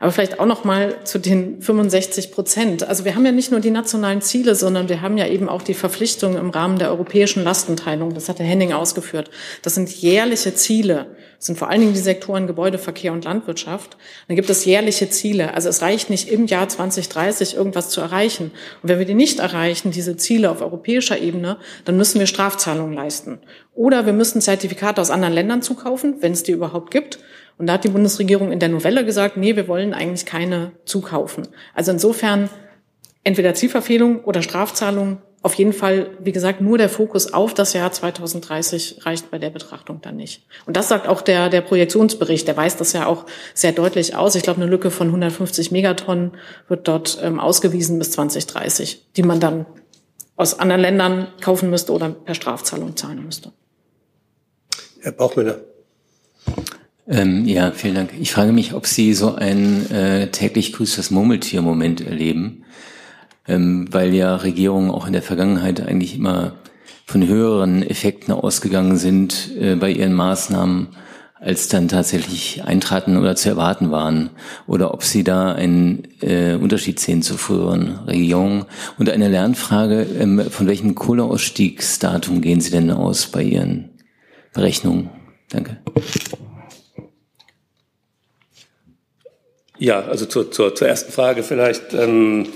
Aber vielleicht auch noch mal zu den 65 Prozent. Also wir haben ja nicht nur die nationalen Ziele, sondern wir haben ja eben auch die Verpflichtungen im Rahmen der europäischen Lastenteilung. Das hat der Henning ausgeführt. Das sind jährliche Ziele. Das sind vor allen Dingen die Sektoren Gebäude, Verkehr und Landwirtschaft. Dann gibt es jährliche Ziele. Also es reicht nicht im Jahr 2030 irgendwas zu erreichen. Und wenn wir die nicht erreichen, diese Ziele auf europäischer Ebene, dann müssen wir Strafzahlungen leisten. Oder wir müssen Zertifikate aus anderen Ländern zukaufen, wenn es die überhaupt gibt. Und da hat die Bundesregierung in der Novelle gesagt, nee, wir wollen eigentlich keine zukaufen. Also insofern entweder Zielverfehlung oder Strafzahlung. Auf jeden Fall, wie gesagt, nur der Fokus auf das Jahr 2030 reicht bei der Betrachtung dann nicht. Und das sagt auch der, der Projektionsbericht, der weist das ja auch sehr deutlich aus. Ich glaube, eine Lücke von 150 Megatonnen wird dort ähm, ausgewiesen bis 2030, die man dann aus anderen Ländern kaufen müsste oder per Strafzahlung zahlen müsste. Herr Bauchmüller. Ähm, ja, vielen Dank. Ich frage mich, ob Sie so ein äh, täglich grüßt das Murmeltier-Moment erleben, ähm, weil ja Regierungen auch in der Vergangenheit eigentlich immer von höheren Effekten ausgegangen sind äh, bei ihren Maßnahmen, als dann tatsächlich eintraten oder zu erwarten waren. Oder ob Sie da einen äh, Unterschied sehen zu früheren Regierungen. Und eine Lernfrage, ähm, von welchem Kohleausstiegsdatum gehen Sie denn aus bei Ihren Berechnungen? Danke. Ja, also zur, zur, zur ersten Frage vielleicht. Ähm,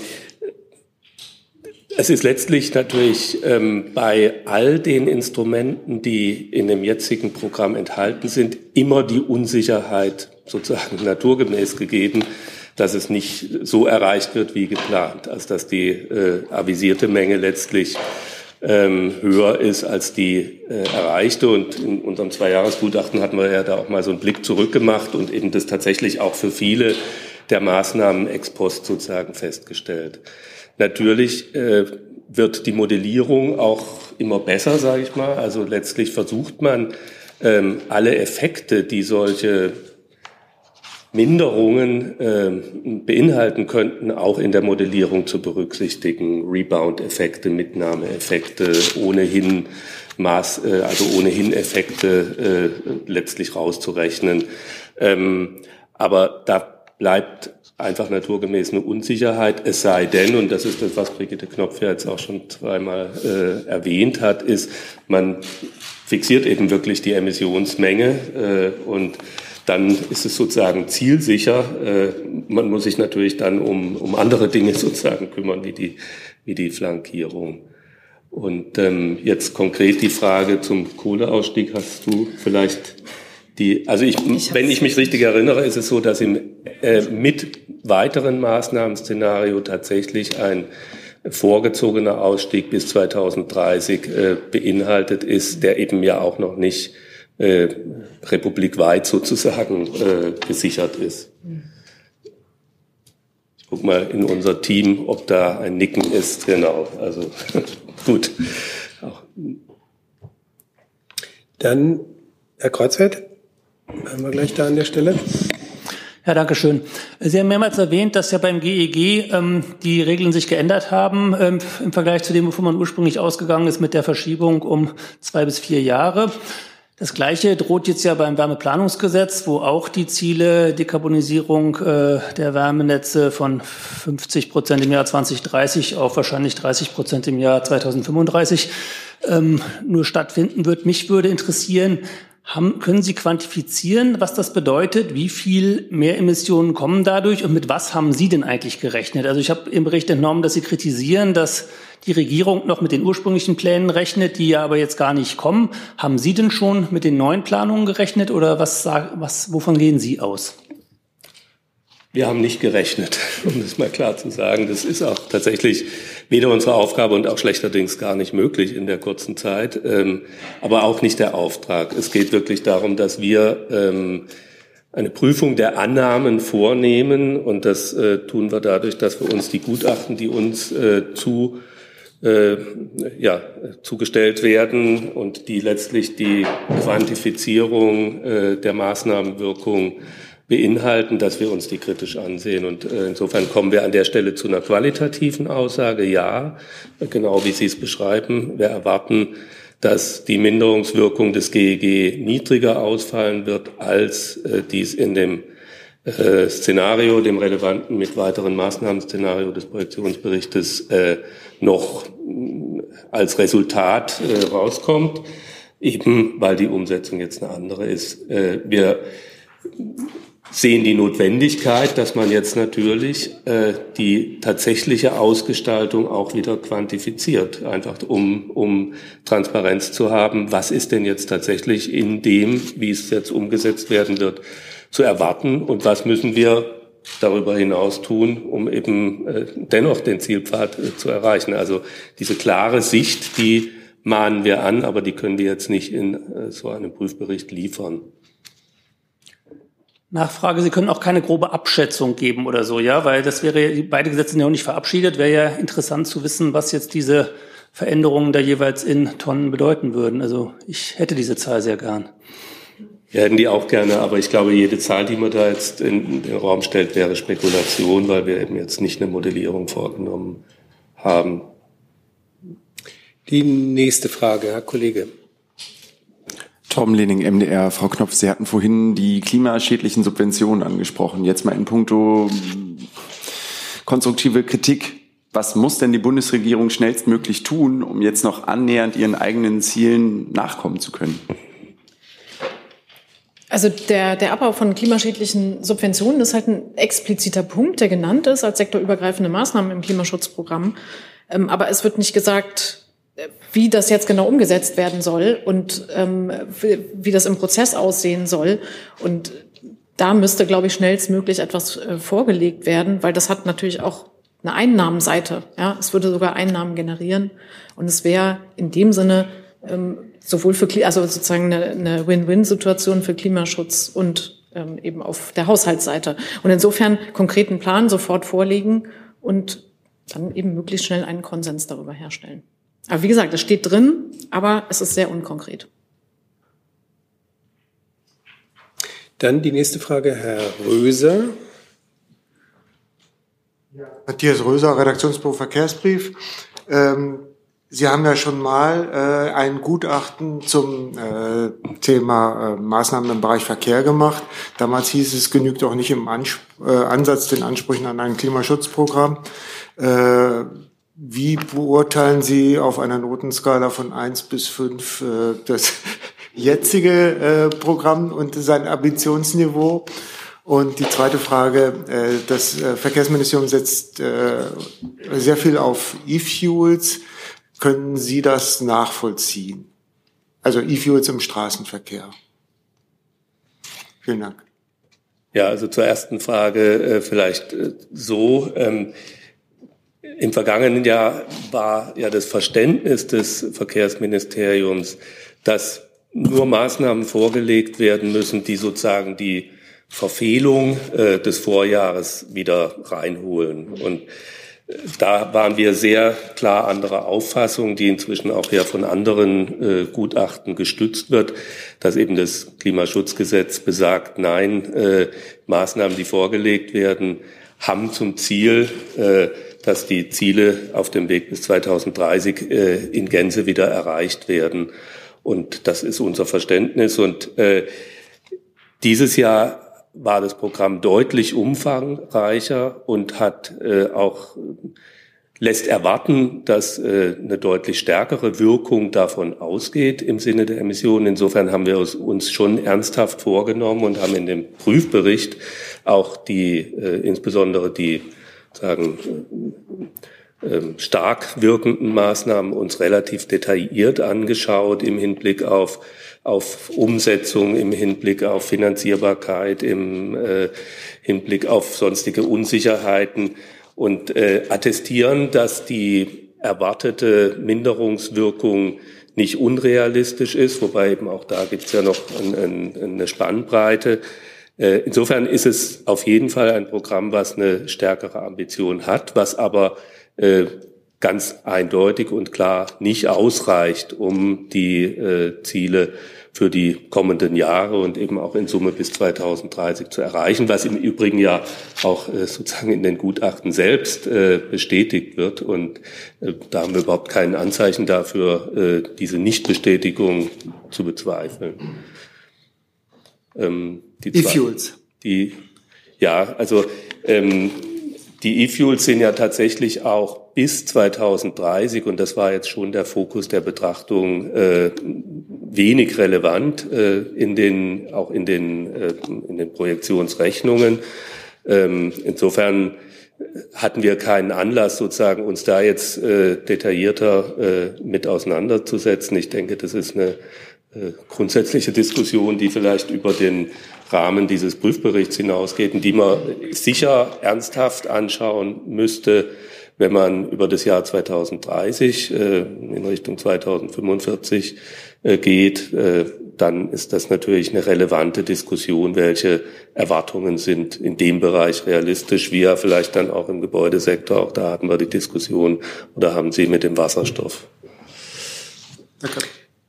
es ist letztlich natürlich ähm, bei all den Instrumenten, die in dem jetzigen Programm enthalten sind, immer die Unsicherheit sozusagen (laughs) naturgemäß gegeben, dass es nicht so erreicht wird wie geplant, als dass die äh, avisierte Menge letztlich ähm, höher ist als die äh, erreichte. Und in unserem Zweijahresgutachten hatten wir ja da auch mal so einen Blick zurückgemacht und eben das tatsächlich auch für viele der Maßnahmen ex post sozusagen festgestellt. Natürlich äh, wird die Modellierung auch immer besser, sage ich mal. Also letztlich versucht man, ähm, alle Effekte, die solche Minderungen äh, beinhalten könnten, auch in der Modellierung zu berücksichtigen. Rebound-Effekte, Mitnahmeeffekte, ohnehin Maß, äh, also ohnehin Effekte äh, letztlich rauszurechnen. Ähm, aber da bleibt einfach naturgemäß eine Unsicherheit. Es sei denn, und das ist das, was Brigitte Knopf ja jetzt auch schon zweimal äh, erwähnt hat, ist, man fixiert eben wirklich die Emissionsmenge äh, und dann ist es sozusagen zielsicher. Äh, man muss sich natürlich dann um, um andere Dinge (laughs) sozusagen kümmern, wie die, wie die Flankierung. Und ähm, jetzt konkret die Frage zum Kohleausstieg hast du vielleicht die, also ich, ich wenn ich mich richtig erinnere, ist es so, dass im, äh, mit weiteren Maßnahmenszenario tatsächlich ein vorgezogener Ausstieg bis 2030 äh, beinhaltet ist, der eben ja auch noch nicht äh, republikweit sozusagen äh, gesichert ist. Ich guck mal in unser Team, ob da ein Nicken ist. Genau, also (laughs) gut. Dann Herr Kreuzfeld, bleiben wir gleich da an der Stelle. Ja, danke schön. Sie haben mehrmals erwähnt, dass ja beim GEG e ähm, die Regeln sich geändert haben ähm, im Vergleich zu dem, wovon man ursprünglich ausgegangen ist mit der Verschiebung um zwei bis vier Jahre. Das Gleiche droht jetzt ja beim Wärmeplanungsgesetz, wo auch die Ziele Dekarbonisierung äh, der Wärmenetze von 50 Prozent im Jahr 2030 auf wahrscheinlich 30 Prozent im Jahr 2035 ähm, nur stattfinden wird. Mich würde interessieren, haben, können Sie quantifizieren, was das bedeutet? Wie viel mehr Emissionen kommen dadurch und mit was haben Sie denn eigentlich gerechnet? Also ich habe im Bericht entnommen, dass Sie kritisieren, dass die Regierung noch mit den ursprünglichen Plänen rechnet, die ja aber jetzt gar nicht kommen. Haben Sie denn schon mit den neuen Planungen gerechnet oder was, was, wovon gehen Sie aus? Wir haben nicht gerechnet, (laughs) um das mal klar zu sagen. Das ist auch tatsächlich weder unsere Aufgabe und auch schlechterdings gar nicht möglich in der kurzen Zeit, ähm, aber auch nicht der Auftrag. Es geht wirklich darum, dass wir ähm, eine Prüfung der Annahmen vornehmen und das äh, tun wir dadurch, dass wir uns die Gutachten, die uns äh, zu äh, ja, zugestellt werden und die letztlich die Quantifizierung äh, der Maßnahmenwirkung beinhalten, dass wir uns die kritisch ansehen. Und äh, insofern kommen wir an der Stelle zu einer qualitativen Aussage. Ja, genau wie Sie es beschreiben. Wir erwarten, dass die Minderungswirkung des GEG niedriger ausfallen wird, als äh, dies in dem äh, Szenario, dem relevanten mit weiteren Maßnahmen-Szenario des Projektionsberichtes äh, noch äh, als Resultat rauskommt, eben weil die Umsetzung jetzt eine andere ist. Wir sehen die Notwendigkeit, dass man jetzt natürlich die tatsächliche Ausgestaltung auch wieder quantifiziert, einfach um, um Transparenz zu haben. Was ist denn jetzt tatsächlich in dem, wie es jetzt umgesetzt werden wird, zu erwarten und was müssen wir darüber hinaus tun, um eben äh, dennoch den Zielpfad äh, zu erreichen. Also diese klare Sicht, die mahnen wir an, aber die können wir jetzt nicht in äh, so einem Prüfbericht liefern. Nachfrage, Sie können auch keine grobe Abschätzung geben oder so, ja, weil das wäre, beide Gesetze sind ja auch nicht verabschiedet, wäre ja interessant zu wissen, was jetzt diese Veränderungen da jeweils in Tonnen bedeuten würden. Also ich hätte diese Zahl sehr gern. Wir hätten die auch gerne, aber ich glaube, jede Zahl, die man da jetzt in den Raum stellt, wäre Spekulation, weil wir eben jetzt nicht eine Modellierung vorgenommen haben. Die nächste Frage, Herr Kollege. Tom Lening, MDR. Frau Knopf, Sie hatten vorhin die klimaschädlichen Subventionen angesprochen. Jetzt mal in puncto konstruktive Kritik. Was muss denn die Bundesregierung schnellstmöglich tun, um jetzt noch annähernd ihren eigenen Zielen nachkommen zu können? Also der, der Abbau von klimaschädlichen Subventionen ist halt ein expliziter Punkt, der genannt ist als sektorübergreifende Maßnahmen im Klimaschutzprogramm. Ähm, aber es wird nicht gesagt, wie das jetzt genau umgesetzt werden soll und ähm, wie, wie das im Prozess aussehen soll. Und da müsste, glaube ich, schnellstmöglich etwas äh, vorgelegt werden, weil das hat natürlich auch eine Einnahmenseite. Ja, es würde sogar Einnahmen generieren und es wäre in dem Sinne ähm, sowohl für also sozusagen eine, eine Win-Win-Situation für Klimaschutz und ähm, eben auf der Haushaltsseite. Und insofern konkreten Plan sofort vorlegen und dann eben möglichst schnell einen Konsens darüber herstellen. Aber wie gesagt, es steht drin, aber es ist sehr unkonkret. Dann die nächste Frage, Herr Röser. Ja, Matthias Röser, Redaktionsbüro Verkehrsbrief. Ähm, Sie haben ja schon mal äh, ein Gutachten zum äh, Thema äh, Maßnahmen im Bereich Verkehr gemacht. Damals hieß es, genügt auch nicht im Anspr äh, Ansatz den Ansprüchen an ein Klimaschutzprogramm. Äh, wie beurteilen Sie auf einer Notenskala von eins bis fünf äh, das (laughs) jetzige äh, Programm und sein Ambitionsniveau? Und die zweite Frage, äh, das äh, Verkehrsministerium setzt äh, sehr viel auf E-Fuels. Können Sie das nachvollziehen? Also E-Fuels im Straßenverkehr. Vielen Dank. Ja, also zur ersten Frage äh, vielleicht äh, so. Ähm, Im vergangenen Jahr war ja das Verständnis des Verkehrsministeriums, dass nur Maßnahmen vorgelegt werden müssen, die sozusagen die Verfehlung äh, des Vorjahres wieder reinholen. Und da waren wir sehr klar anderer Auffassung, die inzwischen auch ja von anderen äh, Gutachten gestützt wird, dass eben das Klimaschutzgesetz besagt, nein, äh, Maßnahmen, die vorgelegt werden, haben zum Ziel, äh, dass die Ziele auf dem Weg bis 2030 äh, in Gänze wieder erreicht werden. Und das ist unser Verständnis. Und äh, dieses Jahr war das Programm deutlich umfangreicher und hat äh, auch lässt erwarten, dass äh, eine deutlich stärkere Wirkung davon ausgeht im Sinne der Emissionen. Insofern haben wir uns schon ernsthaft vorgenommen und haben in dem Prüfbericht auch die äh, insbesondere die sagen äh, stark wirkenden Maßnahmen uns relativ detailliert angeschaut im Hinblick auf auf Umsetzung, im Hinblick auf Finanzierbarkeit, im äh, Hinblick auf sonstige Unsicherheiten und äh, attestieren, dass die erwartete Minderungswirkung nicht unrealistisch ist, wobei eben auch da gibt es ja noch ein, ein, eine Spannbreite. Äh, insofern ist es auf jeden Fall ein Programm, was eine stärkere Ambition hat, was aber äh, ganz eindeutig und klar nicht ausreicht, um die äh, Ziele für die kommenden Jahre und eben auch in Summe bis 2030 zu erreichen, was im Übrigen ja auch äh, sozusagen in den Gutachten selbst äh, bestätigt wird. Und äh, da haben wir überhaupt kein Anzeichen dafür, diese Nichtbestätigung zu bezweifeln. Ähm, die E-Fuels. Die, ja, also ähm, die E-Fuels sind ja tatsächlich auch bis 2030, und das war jetzt schon der Fokus der Betrachtung, äh, wenig relevant, äh, in den, auch in den, äh, in den Projektionsrechnungen. Ähm, insofern hatten wir keinen Anlass, sozusagen uns da jetzt äh, detaillierter äh, mit auseinanderzusetzen. Ich denke, das ist eine äh, grundsätzliche Diskussion, die vielleicht über den Rahmen dieses Prüfberichts hinausgeht und die man sicher ernsthaft anschauen müsste, wenn man über das Jahr 2030 äh, in Richtung 2045 äh, geht, äh, dann ist das natürlich eine relevante Diskussion, welche Erwartungen sind in dem Bereich realistisch, wie ja vielleicht dann auch im Gebäudesektor, auch da hatten wir die Diskussion, oder haben Sie mit dem Wasserstoff? Okay.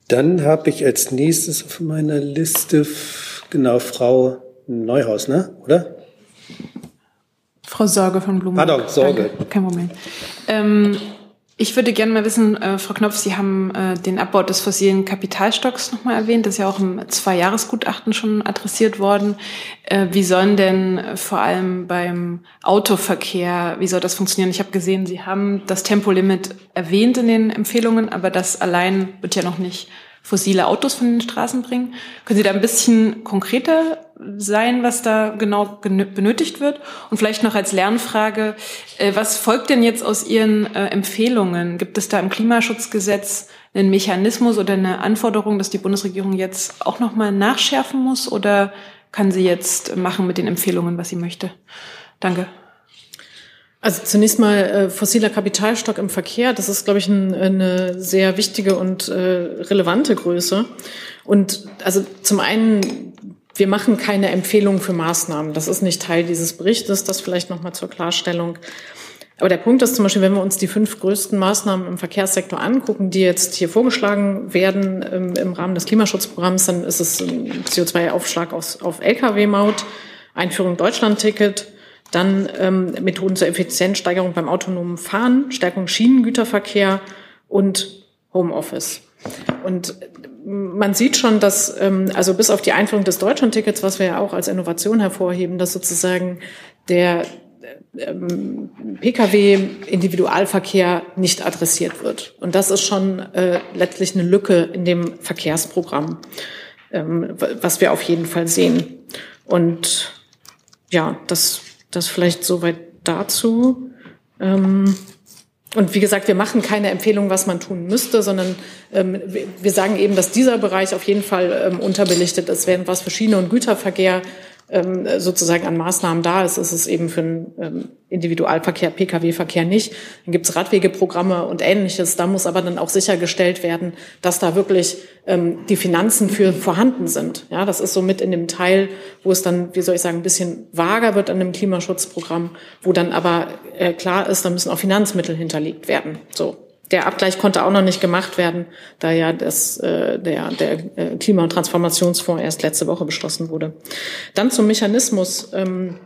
Dann habe ich als nächstes auf meiner Liste genau Frau Neuhaus, ne? Oder? Frau Sorge von Blumen. Pardon, Sorge. Danke, kein Moment. Ähm, ich würde gerne mal wissen, äh, Frau Knopf, Sie haben äh, den Abbau des fossilen Kapitalstocks nochmal erwähnt. Das ist ja auch im Zwei-Jahres-Gutachten schon adressiert worden. Äh, wie sollen denn äh, vor allem beim Autoverkehr, wie soll das funktionieren? Ich habe gesehen, Sie haben das Tempolimit erwähnt in den Empfehlungen, aber das allein wird ja noch nicht fossile Autos von den Straßen bringen. Können Sie da ein bisschen konkreter sein, was da genau benötigt wird? Und vielleicht noch als Lernfrage, äh, was folgt denn jetzt aus Ihren äh, Empfehlungen? Gibt es da im Klimaschutzgesetz einen Mechanismus oder eine Anforderung, dass die Bundesregierung jetzt auch nochmal nachschärfen muss? Oder kann sie jetzt machen mit den Empfehlungen, was sie möchte? Danke. Also zunächst mal äh, fossiler Kapitalstock im Verkehr. Das ist, glaube ich, ein, eine sehr wichtige und äh, relevante Größe. Und also zum einen, wir machen keine Empfehlungen für Maßnahmen. Das ist nicht Teil dieses Berichtes. Das vielleicht noch mal zur Klarstellung. Aber der Punkt ist zum Beispiel, wenn wir uns die fünf größten Maßnahmen im Verkehrssektor angucken, die jetzt hier vorgeschlagen werden ähm, im Rahmen des Klimaschutzprogramms, dann ist es ein CO2-Aufschlag auf Lkw-Maut, Einführung Deutschland-Ticket, dann ähm, Methoden zur Effizienzsteigerung beim autonomen Fahren, Stärkung Schienengüterverkehr und Homeoffice. Und man sieht schon, dass ähm, also bis auf die Einführung des Deutschlandtickets, was wir ja auch als Innovation hervorheben, dass sozusagen der ähm, Pkw-Individualverkehr nicht adressiert wird. Und das ist schon äh, letztlich eine Lücke in dem Verkehrsprogramm, ähm, was wir auf jeden Fall sehen. Und ja, das das vielleicht soweit dazu. Ähm, und wie gesagt, wir machen keine Empfehlung, was man tun müsste, sondern ähm, wir sagen eben, dass dieser Bereich auf jeden Fall ähm, unterbelichtet ist, während was für Schiene- und Güterverkehr ähm, sozusagen an Maßnahmen da ist, ist es eben für den ähm, Individualverkehr, Pkw-Verkehr nicht. Dann gibt es Radwegeprogramme und ähnliches. Da muss aber dann auch sichergestellt werden, dass da wirklich ähm, die Finanzen für vorhanden sind. Ja, das ist so mit in dem Teil, wo es dann, wie soll ich sagen, ein bisschen vager wird an dem Klimaschutzprogramm, wo dann aber äh, klar ist, da müssen auch Finanzmittel hinterlegt werden. So der Abgleich konnte auch noch nicht gemacht werden, da ja das, äh, der, der äh, Klima- und Transformationsfonds erst letzte Woche beschlossen wurde. Dann zum Mechanismus, ähm,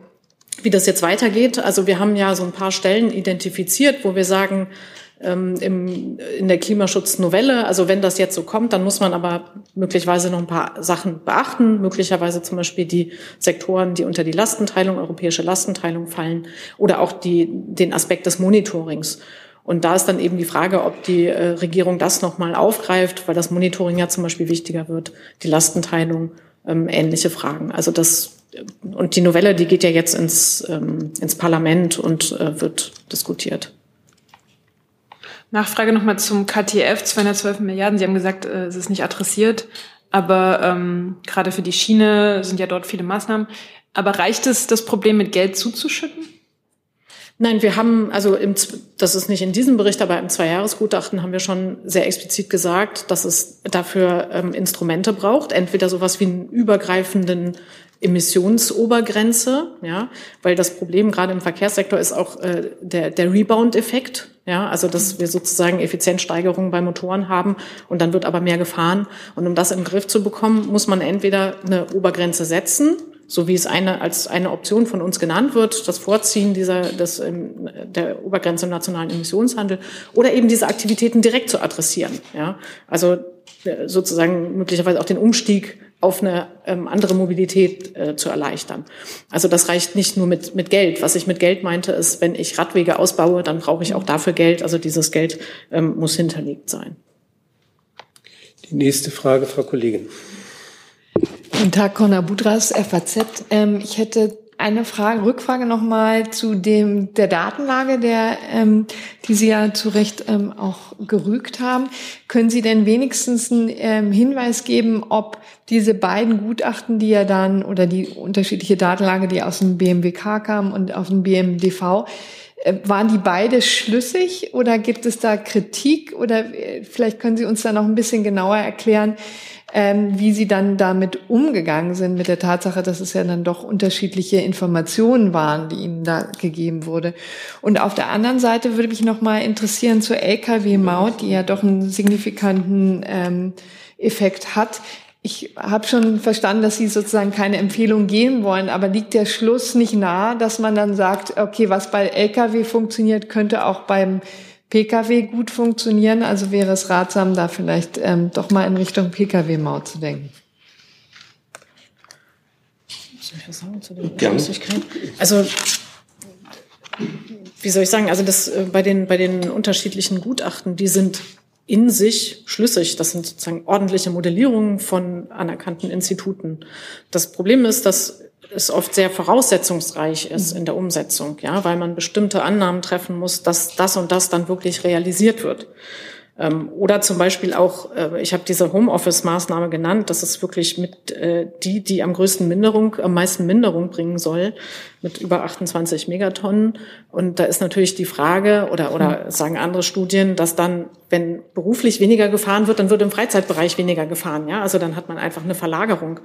wie das jetzt weitergeht. Also wir haben ja so ein paar Stellen identifiziert, wo wir sagen, ähm, im, in der Klimaschutznovelle, also wenn das jetzt so kommt, dann muss man aber möglicherweise noch ein paar Sachen beachten, möglicherweise zum Beispiel die Sektoren, die unter die Lastenteilung, europäische Lastenteilung fallen oder auch die, den Aspekt des Monitorings. Und da ist dann eben die Frage, ob die äh, Regierung das nochmal aufgreift, weil das Monitoring ja zum Beispiel wichtiger wird, die Lastenteilung, ähm, ähnliche Fragen. Also das äh, und die Novelle, die geht ja jetzt ins, ähm, ins Parlament und äh, wird diskutiert. Nachfrage nochmal zum KTF, 212 Milliarden. Sie haben gesagt, äh, es ist nicht adressiert, aber ähm, gerade für die Schiene sind ja dort viele Maßnahmen. Aber reicht es, das Problem mit Geld zuzuschütten? Nein, wir haben, also im, das ist nicht in diesem Bericht, aber im Zweijahresgutachten haben wir schon sehr explizit gesagt, dass es dafür ähm, Instrumente braucht. Entweder sowas wie einen übergreifenden Emissionsobergrenze, ja, weil das Problem gerade im Verkehrssektor ist auch äh, der, der Rebound-Effekt. Ja, also dass wir sozusagen Effizienzsteigerungen bei Motoren haben und dann wird aber mehr gefahren. Und um das den Griff zu bekommen, muss man entweder eine Obergrenze setzen, so wie es eine, als eine Option von uns genannt wird, das Vorziehen dieser, des, der Obergrenze im nationalen Emissionshandel oder eben diese Aktivitäten direkt zu adressieren. Ja, also äh, sozusagen möglicherweise auch den Umstieg auf eine ähm, andere Mobilität äh, zu erleichtern. Also das reicht nicht nur mit, mit Geld. Was ich mit Geld meinte, ist, wenn ich Radwege ausbaue, dann brauche ich auch dafür Geld. Also dieses Geld ähm, muss hinterlegt sein. Die nächste Frage, Frau Kollegin. Guten Tag, Connor Budras, FAZ. Ähm, ich hätte eine Frage, Rückfrage nochmal zu dem der Datenlage, der ähm, die Sie ja zu Recht ähm, auch gerügt haben. Können Sie denn wenigstens einen ähm, Hinweis geben, ob diese beiden Gutachten, die ja dann oder die unterschiedliche Datenlage, die aus dem BMWK kam und aus dem BMDV, äh, waren die beide schlüssig oder gibt es da Kritik oder äh, vielleicht können Sie uns da noch ein bisschen genauer erklären, ähm, wie sie dann damit umgegangen sind mit der Tatsache, dass es ja dann doch unterschiedliche Informationen waren, die ihnen da gegeben wurde. Und auf der anderen Seite würde mich noch mal interessieren zur LKW-Maut, die ja doch einen signifikanten ähm, Effekt hat. Ich habe schon verstanden, dass Sie sozusagen keine Empfehlung geben wollen, aber liegt der Schluss nicht nahe, dass man dann sagt, okay, was bei Lkw funktioniert, könnte auch beim Pkw gut funktionieren. Also wäre es ratsam, da vielleicht ähm, doch mal in Richtung Pkw-Maut zu denken. Ich was sagen zu der Geschwindigkeit? Also wie soll ich sagen, also das äh, bei den bei den unterschiedlichen Gutachten, die sind in sich schlüssig. Das sind sozusagen ordentliche Modellierungen von anerkannten Instituten. Das Problem ist, dass es oft sehr voraussetzungsreich ist in der Umsetzung, ja, weil man bestimmte Annahmen treffen muss, dass das und das dann wirklich realisiert wird. Ähm, oder zum Beispiel auch, äh, ich habe diese Homeoffice-Maßnahme genannt, das ist wirklich mit äh, die, die am größten Minderung, am meisten Minderung bringen soll, mit über 28 Megatonnen. Und da ist natürlich die Frage, oder, oder sagen andere Studien, dass dann, wenn beruflich weniger gefahren wird, dann wird im Freizeitbereich weniger gefahren. Ja, also dann hat man einfach eine Verlagerung.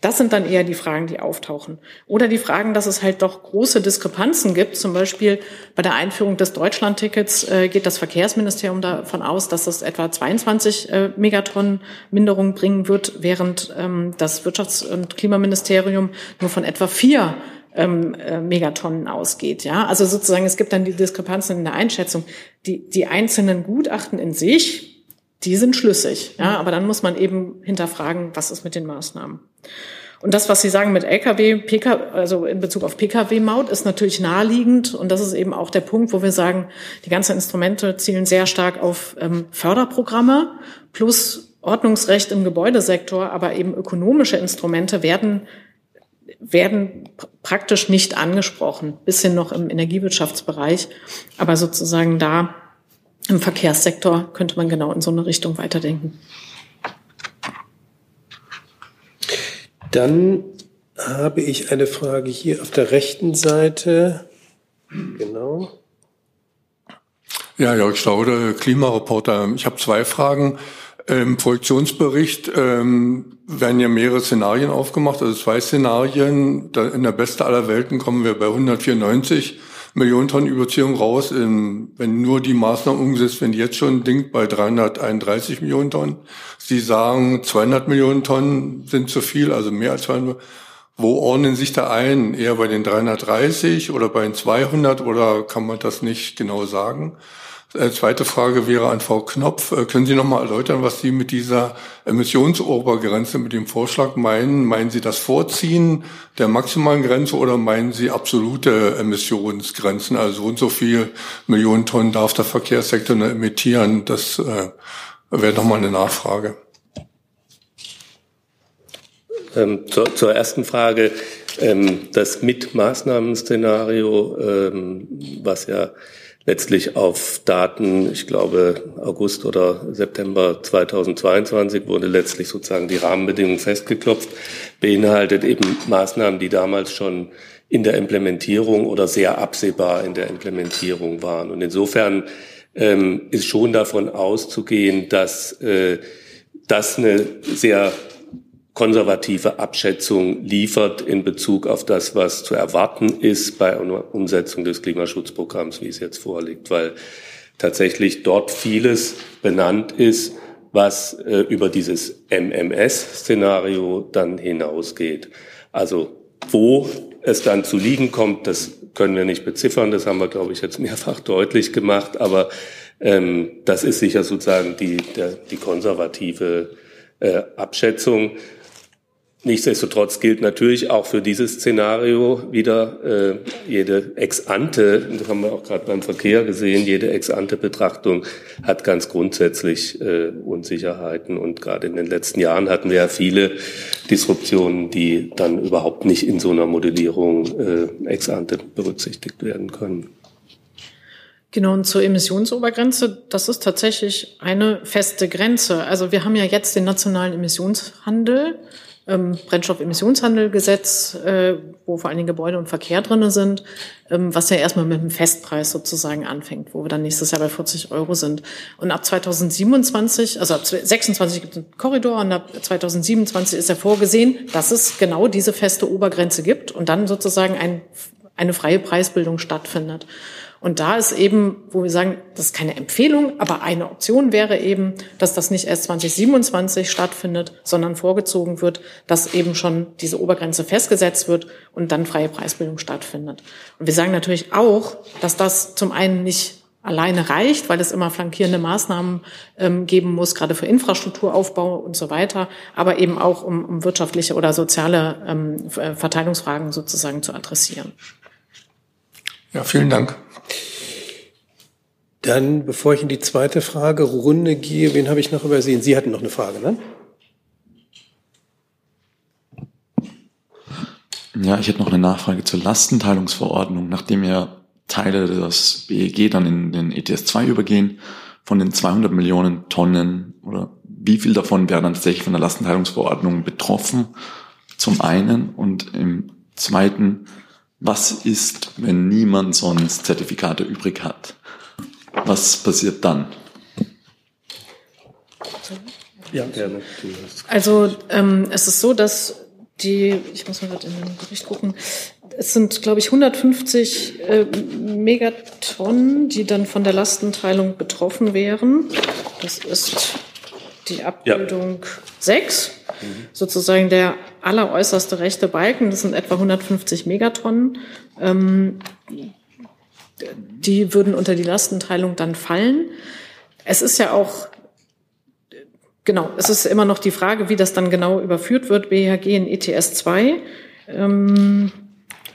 Das sind dann eher die Fragen, die auftauchen. Oder die Fragen, dass es halt doch große Diskrepanzen gibt. Zum Beispiel bei der Einführung des Deutschlandtickets äh, geht das Verkehrsministerium davon aus, dass es etwa 22 äh, Megatonnen Minderung bringen wird, während ähm, das Wirtschafts- und Klimaministerium nur von etwa vier ähm, äh, Megatonnen ausgeht. Ja, also sozusagen es gibt dann die Diskrepanzen in der Einschätzung. Die, die einzelnen Gutachten in sich, die sind schlüssig. Ja, aber dann muss man eben hinterfragen, was ist mit den Maßnahmen. Und das, was Sie sagen mit Lkw, PK, also in Bezug auf Pkw-Maut, ist natürlich naheliegend. Und das ist eben auch der Punkt, wo wir sagen, die ganzen Instrumente zielen sehr stark auf ähm, Förderprogramme plus Ordnungsrecht im Gebäudesektor, aber eben ökonomische Instrumente werden werden praktisch nicht angesprochen, bisschen noch im Energiewirtschaftsbereich, aber sozusagen da im Verkehrssektor könnte man genau in so eine Richtung weiterdenken. Dann habe ich eine Frage hier auf der rechten Seite. Genau. Ja, Jörg Staude, Klimareporter. Ich habe zwei Fragen. Im Projektionsbericht ähm, werden ja mehrere Szenarien aufgemacht, also zwei Szenarien. In der beste aller Welten kommen wir bei 194 Millionen Tonnen Überziehung raus, in, wenn nur die Maßnahmen umgesetzt werden, jetzt schon dingt bei 331 Millionen Tonnen. Sie sagen, 200 Millionen Tonnen sind zu viel, also mehr als 200. Wo ordnen sich da ein? Eher bei den 330 oder bei den 200 oder kann man das nicht genau sagen? Äh, zweite Frage wäre an Frau Knopf. Äh, können Sie noch mal erläutern, was Sie mit dieser Emissionsobergrenze, mit dem Vorschlag meinen? Meinen Sie das Vorziehen der maximalen Grenze oder meinen Sie absolute Emissionsgrenzen? Also so und so viel Millionen Tonnen darf der Verkehrssektor nur emittieren. Das äh, wäre noch mal eine Nachfrage. Ähm, zur, zur, ersten Frage. Ähm, das Mitmaßnahmenszenario, ähm, was ja letztlich auf Daten, ich glaube August oder September 2022 wurde letztlich sozusagen die Rahmenbedingungen festgeklopft, beinhaltet eben Maßnahmen, die damals schon in der Implementierung oder sehr absehbar in der Implementierung waren. Und insofern ähm, ist schon davon auszugehen, dass äh, das eine sehr konservative Abschätzung liefert in Bezug auf das, was zu erwarten ist bei einer Umsetzung des Klimaschutzprogramms, wie es jetzt vorliegt. Weil tatsächlich dort vieles benannt ist, was äh, über dieses MMS-Szenario dann hinausgeht. Also wo es dann zu liegen kommt, das können wir nicht beziffern, das haben wir, glaube ich, jetzt mehrfach (laughs) deutlich gemacht, aber ähm, das ist sicher sozusagen die, der, die konservative äh, Abschätzung. Nichtsdestotrotz gilt natürlich auch für dieses Szenario wieder äh, jede Ex-ante, das haben wir auch gerade beim Verkehr gesehen, jede Ex-ante-Betrachtung hat ganz grundsätzlich äh, Unsicherheiten. Und gerade in den letzten Jahren hatten wir ja viele Disruptionen, die dann überhaupt nicht in so einer Modellierung äh, Ex-ante berücksichtigt werden können. Genau, und zur Emissionsobergrenze, das ist tatsächlich eine feste Grenze. Also wir haben ja jetzt den nationalen Emissionshandel ähm, Brennstoffemissionshandelgesetz, äh, wo vor allen Dingen Gebäude und Verkehr drinne sind, ähm, was ja erstmal mit einem Festpreis sozusagen anfängt, wo wir dann nächstes Jahr bei 40 Euro sind. Und ab 2027, also ab 2026 gibt es einen Korridor und ab 2027 ist ja vorgesehen, dass es genau diese feste Obergrenze gibt und dann sozusagen ein, eine freie Preisbildung stattfindet. Und da ist eben, wo wir sagen, das ist keine Empfehlung, aber eine Option wäre eben, dass das nicht erst 2027 stattfindet, sondern vorgezogen wird, dass eben schon diese Obergrenze festgesetzt wird und dann freie Preisbildung stattfindet. Und wir sagen natürlich auch, dass das zum einen nicht alleine reicht, weil es immer flankierende Maßnahmen ähm, geben muss, gerade für Infrastrukturaufbau und so weiter, aber eben auch um, um wirtschaftliche oder soziale ähm, Verteilungsfragen sozusagen zu adressieren. Ja, vielen Dank. Dann, bevor ich in die zweite Fragerunde gehe, wen habe ich noch übersehen? Sie hatten noch eine Frage, ne? Ja, ich hätte noch eine Nachfrage zur Lastenteilungsverordnung. Nachdem ja Teile des BEG dann in den ETS 2 übergehen, von den 200 Millionen Tonnen oder wie viel davon wären dann tatsächlich von der Lastenteilungsverordnung betroffen? Zum einen und im zweiten, was ist, wenn niemand sonst Zertifikate übrig hat? Was passiert dann? Ja, gerne. Also ähm, es ist so, dass die, ich muss mal gerade in den Bericht gucken, es sind, glaube ich, 150 äh, Megatonnen, die dann von der Lastenteilung betroffen wären. Das ist die Abbildung ja. 6, mhm. sozusagen der alleräußerste rechte Balken. Das sind etwa 150 Megatonnen. Ähm, die würden unter die Lastenteilung dann fallen. Es ist ja auch, genau, es ist immer noch die Frage, wie das dann genau überführt wird, BHG in ETS 2. Ähm,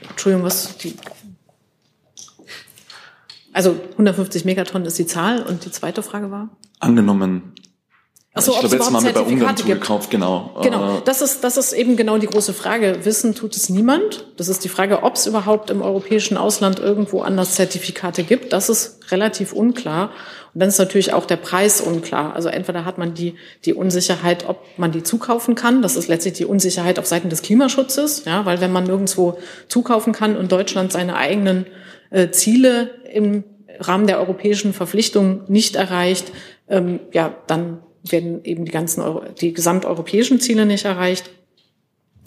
Entschuldigung, was die, also 150 Megatonnen ist die Zahl und die zweite Frage war? Angenommen, Ach so, ich glaube, jetzt haben wir bei Ungarn zugekauft, genau. Genau, äh, das ist, das ist eben genau die große Frage. Wissen tut es niemand. Das ist die Frage, ob es überhaupt im europäischen Ausland irgendwo anders Zertifikate gibt. Das ist relativ unklar. Und dann ist natürlich auch der Preis unklar. Also entweder hat man die, die Unsicherheit, ob man die zukaufen kann. Das ist letztlich die Unsicherheit auf Seiten des Klimaschutzes. Ja, weil wenn man nirgendwo zukaufen kann und Deutschland seine eigenen äh, Ziele im Rahmen der europäischen Verpflichtung nicht erreicht, ähm, ja, dann werden eben die ganzen Euro, die gesamteuropäischen Ziele nicht erreicht.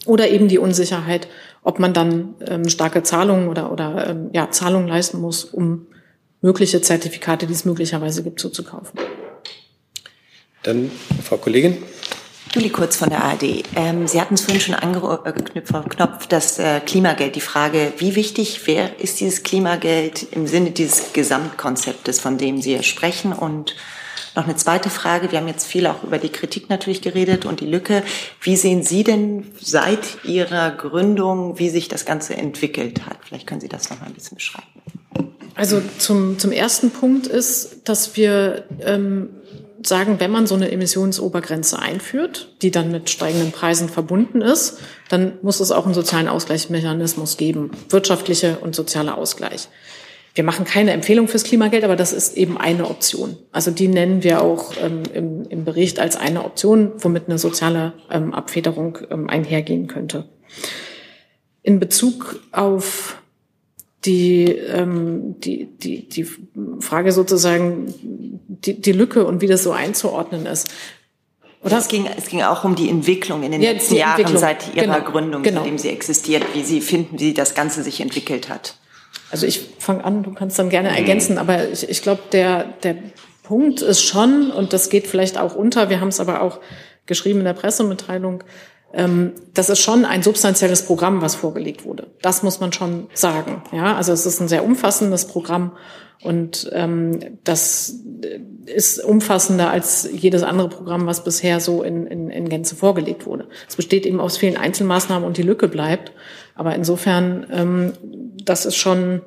Oder eben die Unsicherheit, ob man dann ähm, starke Zahlungen oder, oder ähm, ja, Zahlungen leisten muss, um mögliche Zertifikate, die es möglicherweise gibt, zuzukaufen. Dann Frau Kollegin. Juli Kurz von der ARD. Ähm, Sie hatten es vorhin schon angeknüpft, Frau Knopf, das äh, Klimageld. Die Frage, wie wichtig wer ist dieses Klimageld im Sinne dieses Gesamtkonzeptes, von dem Sie ja sprechen? Und noch eine zweite Frage. Wir haben jetzt viel auch über die Kritik natürlich geredet und die Lücke. Wie sehen Sie denn seit Ihrer Gründung, wie sich das Ganze entwickelt hat? Vielleicht können Sie das noch mal ein bisschen beschreiben. Also zum, zum ersten Punkt ist, dass wir ähm, sagen, wenn man so eine Emissionsobergrenze einführt, die dann mit steigenden Preisen verbunden ist, dann muss es auch einen sozialen Ausgleichsmechanismus geben, wirtschaftliche und sozialer Ausgleich. Wir machen keine Empfehlung fürs Klimageld, aber das ist eben eine Option. Also die nennen wir auch ähm, im, im, Bericht als eine Option, womit eine soziale ähm, Abfederung ähm, einhergehen könnte. In Bezug auf die, ähm, die, die, die Frage sozusagen, die, die Lücke und wie das so einzuordnen ist. Oder? Es ging, es ging auch um die Entwicklung in den ja, letzten Jahren seit Ihrer genau, Gründung, genau. seitdem sie existiert, wie Sie finden, wie das Ganze sich entwickelt hat. Also ich fange an, du kannst dann gerne ergänzen, aber ich, ich glaube, der, der Punkt ist schon, und das geht vielleicht auch unter, wir haben es aber auch geschrieben in der Pressemitteilung, ähm, das ist schon ein substanzielles Programm, was vorgelegt wurde. Das muss man schon sagen. Ja, also es ist ein sehr umfassendes Programm und ähm, das ist umfassender als jedes andere Programm, was bisher so in, in, in Gänze vorgelegt wurde. Es besteht eben aus vielen Einzelmaßnahmen und die Lücke bleibt. Aber insofern, ähm, das ist schon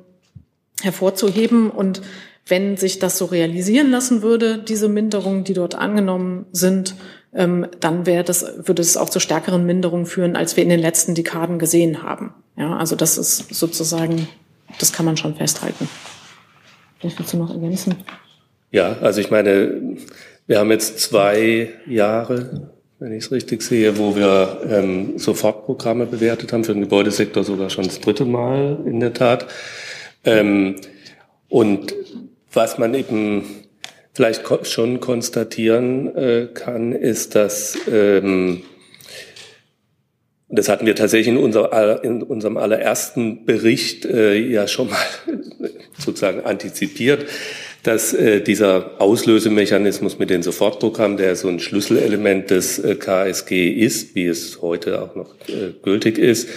hervorzuheben und wenn sich das so realisieren lassen würde, diese Minderungen, die dort angenommen sind, ähm, dann wäre das, würde es auch zu stärkeren Minderungen führen, als wir in den letzten Dekaden gesehen haben. Ja, also das ist sozusagen, das kann man schon festhalten. Vielleicht willst du noch ergänzen? Ja, also ich meine, wir haben jetzt zwei Jahre, wenn ich es richtig sehe, wo wir ähm, Sofortprogramme bewertet haben, für den Gebäudesektor sogar schon das dritte Mal in der Tat. Ähm, und was man eben vielleicht schon konstatieren äh, kann, ist, dass ähm, das hatten wir tatsächlich in, unser, in unserem allerersten Bericht äh, ja schon mal (laughs) sozusagen antizipiert, dass äh, dieser Auslösemechanismus mit den Sofortprogrammen, der so ein Schlüsselelement des äh, KSG ist, wie es heute auch noch äh, gültig ist,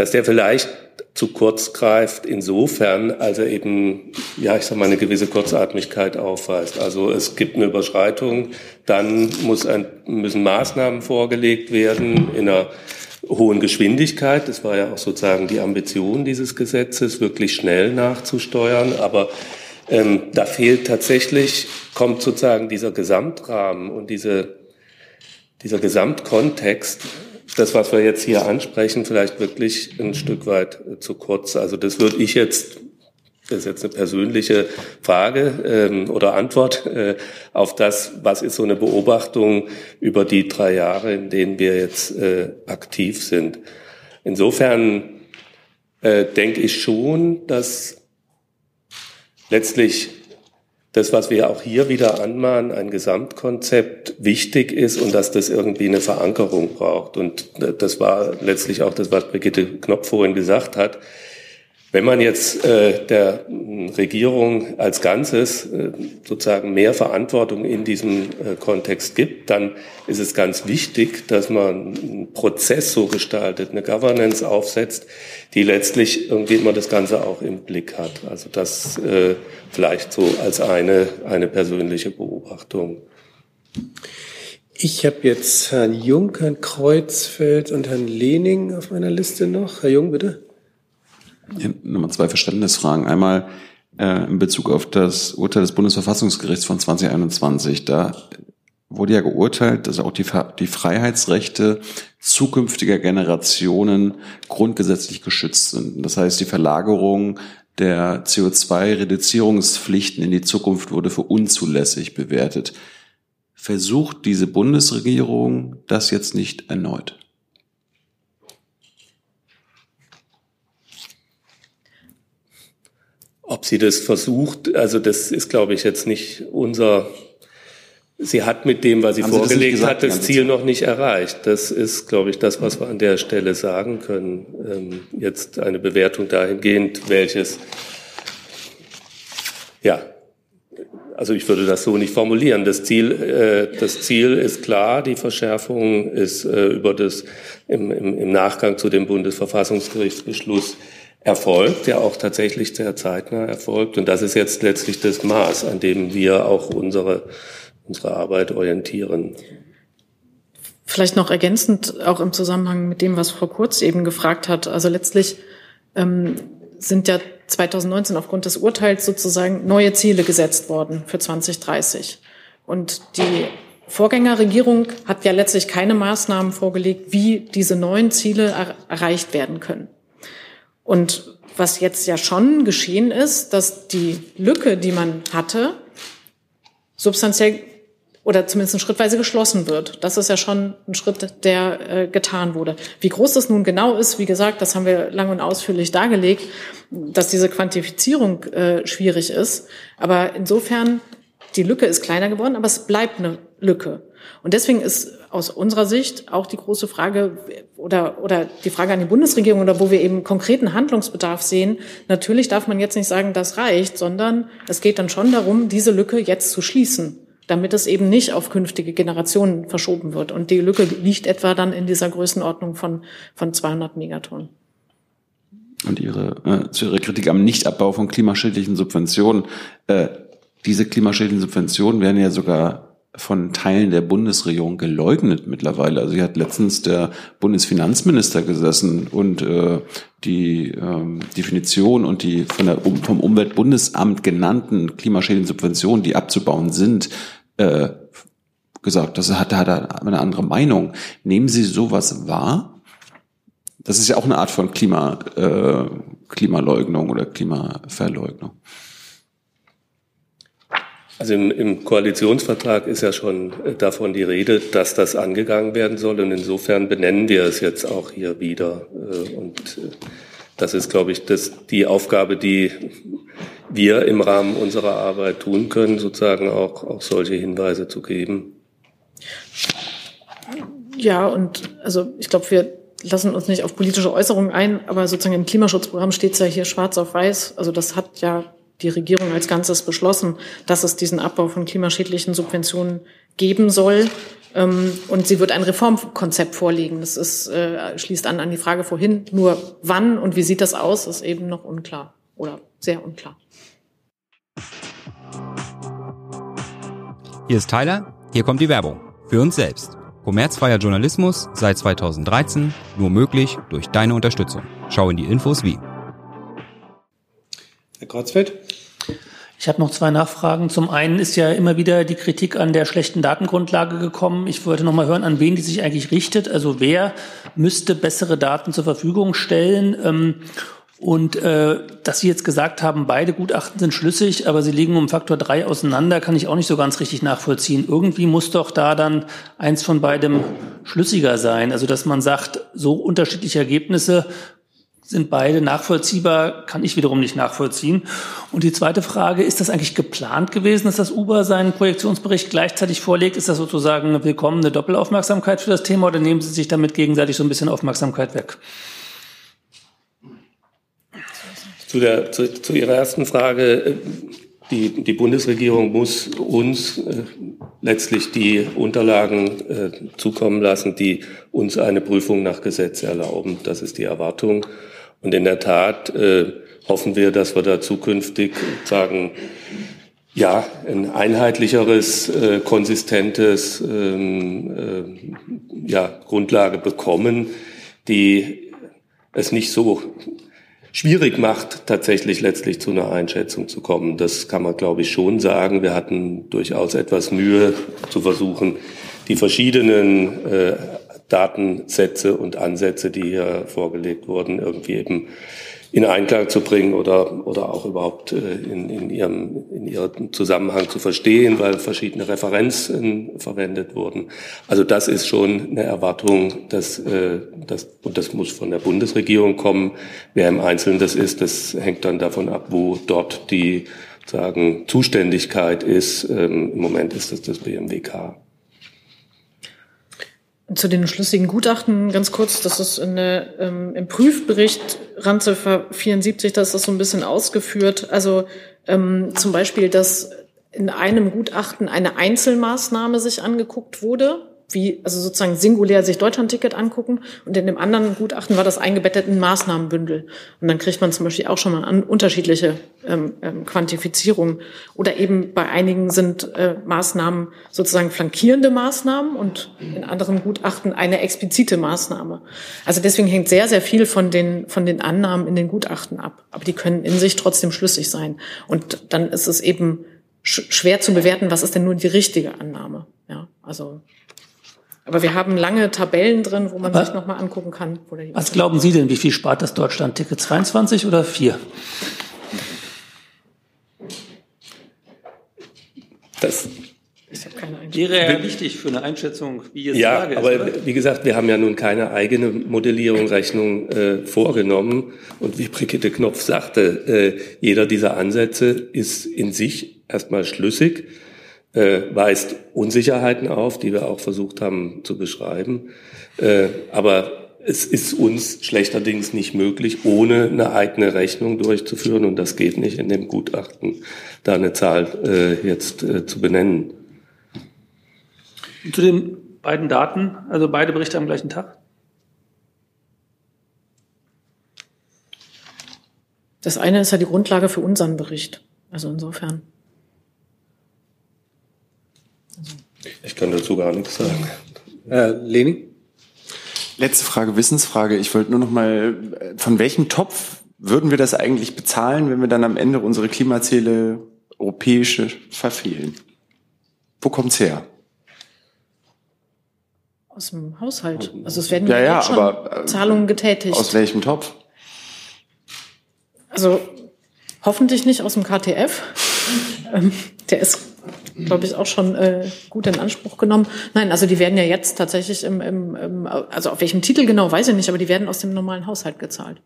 dass der vielleicht zu kurz greift, insofern, als er eben, ja, ich sag mal, eine gewisse Kurzatmigkeit aufweist. Also es gibt eine Überschreitung, dann muss ein, müssen Maßnahmen vorgelegt werden in einer hohen Geschwindigkeit. Das war ja auch sozusagen die Ambition dieses Gesetzes, wirklich schnell nachzusteuern. Aber ähm, da fehlt tatsächlich, kommt sozusagen dieser Gesamtrahmen und diese, dieser Gesamtkontext das, was wir jetzt hier ansprechen, vielleicht wirklich ein Stück weit äh, zu kurz. Also das würde ich jetzt, das ist jetzt eine persönliche Frage ähm, oder Antwort äh, auf das, was ist so eine Beobachtung über die drei Jahre, in denen wir jetzt äh, aktiv sind. Insofern äh, denke ich schon, dass letztlich das, was wir auch hier wieder anmahnen, ein Gesamtkonzept wichtig ist und dass das irgendwie eine Verankerung braucht. Und das war letztlich auch das, was Brigitte Knopf vorhin gesagt hat. Wenn man jetzt äh, der Regierung als Ganzes äh, sozusagen mehr Verantwortung in diesem äh, Kontext gibt, dann ist es ganz wichtig, dass man einen Prozess so gestaltet, eine Governance aufsetzt, die letztlich irgendwie immer das Ganze auch im Blick hat. Also das äh, vielleicht so als eine, eine persönliche Beobachtung. Ich habe jetzt Herrn Jung, Herrn Kreuzfeld und Herrn Lening auf meiner Liste noch. Herr Jung, bitte. Nochmal zwei Verständnisfragen. Einmal äh, in Bezug auf das Urteil des Bundesverfassungsgerichts von 2021. Da wurde ja geurteilt, dass auch die, die Freiheitsrechte zukünftiger Generationen grundgesetzlich geschützt sind. Das heißt, die Verlagerung der CO2-Reduzierungspflichten in die Zukunft wurde für unzulässig bewertet. Versucht diese Bundesregierung das jetzt nicht erneut? Ob sie das versucht, also das ist, glaube ich, jetzt nicht unser Sie hat mit dem, was sie Haben vorgelegt sie hat, das Ziel noch nicht erreicht. Das ist, glaube ich, das, was wir an der Stelle sagen können. Ähm, jetzt eine Bewertung dahingehend, welches, ja, also ich würde das so nicht formulieren. Das Ziel, äh, das Ziel ist klar. Die Verschärfung ist äh, über das im, im, im Nachgang zu dem Bundesverfassungsgerichtsbeschluss erfolgt, der auch tatsächlich sehr zeitnah erfolgt. Und das ist jetzt letztlich das Maß, an dem wir auch unsere unsere Arbeit orientieren. Vielleicht noch ergänzend, auch im Zusammenhang mit dem, was Frau Kurz eben gefragt hat. Also letztlich ähm, sind ja 2019 aufgrund des Urteils sozusagen neue Ziele gesetzt worden für 2030. Und die Vorgängerregierung hat ja letztlich keine Maßnahmen vorgelegt, wie diese neuen Ziele er erreicht werden können. Und was jetzt ja schon geschehen ist, dass die Lücke, die man hatte, substanziell oder zumindest schrittweise geschlossen wird. Das ist ja schon ein Schritt, der äh, getan wurde. Wie groß das nun genau ist, wie gesagt, das haben wir lang und ausführlich dargelegt, dass diese Quantifizierung äh, schwierig ist. Aber insofern die Lücke ist kleiner geworden, aber es bleibt eine Lücke. Und deswegen ist aus unserer Sicht auch die große Frage oder, oder die Frage an die Bundesregierung oder wo wir eben konkreten Handlungsbedarf sehen. Natürlich darf man jetzt nicht sagen, das reicht, sondern es geht dann schon darum, diese Lücke jetzt zu schließen, damit es eben nicht auf künftige Generationen verschoben wird. Und die Lücke liegt etwa dann in dieser Größenordnung von, von 200 Megatonnen. Und Ihre, äh, zu Ihrer Kritik am Nichtabbau von klimaschädlichen Subventionen. Äh, diese klimaschädlichen Subventionen werden ja sogar von Teilen der Bundesregierung geleugnet mittlerweile. Also hier hat letztens der Bundesfinanzminister gesessen und äh, die ähm, Definition und die von der, vom Umweltbundesamt genannten klimaschädlichen Subventionen, die abzubauen sind, äh, gesagt. Das hat, hat er eine andere Meinung. Nehmen Sie sowas wahr? Das ist ja auch eine Art von Klima, äh, Klimaleugnung oder Klimaverleugnung. Also im, im, Koalitionsvertrag ist ja schon äh, davon die Rede, dass das angegangen werden soll. Und insofern benennen wir es jetzt auch hier wieder. Äh, und äh, das ist, glaube ich, das, die Aufgabe, die wir im Rahmen unserer Arbeit tun können, sozusagen auch, auch solche Hinweise zu geben. Ja, und also ich glaube, wir lassen uns nicht auf politische Äußerungen ein, aber sozusagen im Klimaschutzprogramm steht es ja hier schwarz auf weiß. Also das hat ja die Regierung als Ganzes beschlossen, dass es diesen Abbau von klimaschädlichen Subventionen geben soll. Ähm, und sie wird ein Reformkonzept vorlegen. Das ist, äh, schließt an an die Frage vorhin. Nur wann und wie sieht das aus, ist eben noch unklar oder sehr unklar. Hier ist Tyler. Hier kommt die Werbung. Für uns selbst. Kommerzfreier Journalismus seit 2013 nur möglich durch deine Unterstützung. Schau in die Infos wie. Herr Kreuzfeld? Ich habe noch zwei Nachfragen. Zum einen ist ja immer wieder die Kritik an der schlechten Datengrundlage gekommen. Ich wollte noch mal hören, an wen die sich eigentlich richtet. Also wer müsste bessere Daten zur Verfügung stellen? Ähm, und äh, dass Sie jetzt gesagt haben, beide Gutachten sind schlüssig, aber sie liegen um Faktor drei auseinander, kann ich auch nicht so ganz richtig nachvollziehen. Irgendwie muss doch da dann eins von beidem schlüssiger sein. Also dass man sagt, so unterschiedliche Ergebnisse sind beide nachvollziehbar, kann ich wiederum nicht nachvollziehen. Und die zweite Frage, ist das eigentlich geplant gewesen, dass das Uber seinen Projektionsbericht gleichzeitig vorlegt? Ist das sozusagen eine willkommene Doppelaufmerksamkeit für das Thema oder nehmen Sie sich damit gegenseitig so ein bisschen Aufmerksamkeit weg? Zu, der, zu, zu Ihrer ersten Frage. Die, die Bundesregierung muss uns äh, letztlich die Unterlagen äh, zukommen lassen, die uns eine Prüfung nach Gesetz erlauben. Das ist die Erwartung. Und in der Tat äh, hoffen wir, dass wir da zukünftig sagen, ja, ein einheitlicheres, äh, konsistentes ähm, äh, ja, Grundlage bekommen, die es nicht so schwierig macht, tatsächlich letztlich zu einer Einschätzung zu kommen. Das kann man, glaube ich, schon sagen. Wir hatten durchaus etwas Mühe zu versuchen, die verschiedenen äh, Datensätze und Ansätze, die hier vorgelegt wurden, irgendwie eben in Einklang zu bringen oder, oder auch überhaupt äh, in, in, ihrem, in ihrem Zusammenhang zu verstehen, weil verschiedene Referenzen verwendet wurden. Also das ist schon eine Erwartung, dass, äh, das, und das muss von der Bundesregierung kommen. Wer im Einzelnen das ist, das hängt dann davon ab, wo dort die sagen, Zuständigkeit ist. Ähm, Im Moment ist das das BMWK. Zu den schlüssigen Gutachten ganz kurz, das ist in der, ähm, im Prüfbericht Randziffer 74, da ist das so ein bisschen ausgeführt. Also ähm, zum Beispiel, dass in einem Gutachten eine Einzelmaßnahme sich angeguckt wurde wie, also sozusagen singulär sich Deutschlandticket angucken und in dem anderen Gutachten war das eingebettet in Maßnahmenbündel. Und dann kriegt man zum Beispiel auch schon mal an unterschiedliche ähm, ähm, Quantifizierungen. Oder eben bei einigen sind äh, Maßnahmen sozusagen flankierende Maßnahmen und in anderen Gutachten eine explizite Maßnahme. Also deswegen hängt sehr, sehr viel von den, von den Annahmen in den Gutachten ab. Aber die können in sich trotzdem schlüssig sein. Und dann ist es eben schwer zu bewerten, was ist denn nun die richtige Annahme. Ja, also aber wir haben lange Tabellen drin, wo man was, sich nochmal angucken kann. was glauben Sie denn, wie viel spart das Deutschland-Ticket? 22 oder 4? Das wäre ja wichtig für eine Einschätzung, wie jetzt ja, Lage ist. aber oder? wie gesagt, wir haben ja nun keine eigene Modellierung, Rechnung äh, vorgenommen. Und wie Brigitte Knopf sagte, äh, jeder dieser Ansätze ist in sich erstmal schlüssig. Äh, weist Unsicherheiten auf, die wir auch versucht haben zu beschreiben. Äh, aber es ist uns schlechterdings nicht möglich, ohne eine eigene Rechnung durchzuführen. Und das geht nicht in dem Gutachten, da eine Zahl äh, jetzt äh, zu benennen. Zu den beiden Daten, also beide Berichte am gleichen Tag? Das eine ist ja die Grundlage für unseren Bericht. Also insofern. Ich kann dazu gar nichts sagen. Äh, Leni? Letzte Frage, Wissensfrage. Ich wollte nur noch mal, von welchem Topf würden wir das eigentlich bezahlen, wenn wir dann am Ende unsere Klimaziele europäische verfehlen? Wo kommt's her? Aus dem Haushalt. Also es werden ja, ja, schon aber, äh, Zahlungen getätigt. Aus welchem Topf? Also hoffentlich nicht aus dem KTF. (laughs) ähm, der ist, glaube ich, auch schon äh, gut in Anspruch genommen. Nein, also die werden ja jetzt tatsächlich im, im, im, also auf welchem Titel genau, weiß ich nicht, aber die werden aus dem normalen Haushalt gezahlt.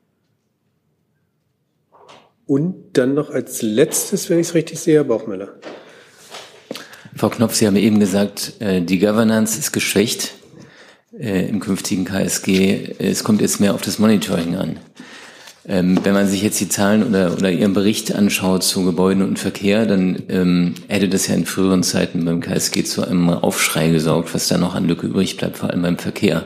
Und dann noch als letztes, wenn ich es richtig sehe, Herr Bauchmüller. Frau Knopf, Sie haben eben gesagt, äh, die Governance ist geschwächt äh, im künftigen KSG. Es kommt jetzt mehr auf das Monitoring an. Ähm, wenn man sich jetzt die Zahlen oder, oder Ihren Bericht anschaut zu Gebäuden und Verkehr, dann ähm, hätte das ja in früheren Zeiten beim KSG zu einem Aufschrei gesorgt, was da noch an Lücke übrig bleibt, vor allem beim Verkehr.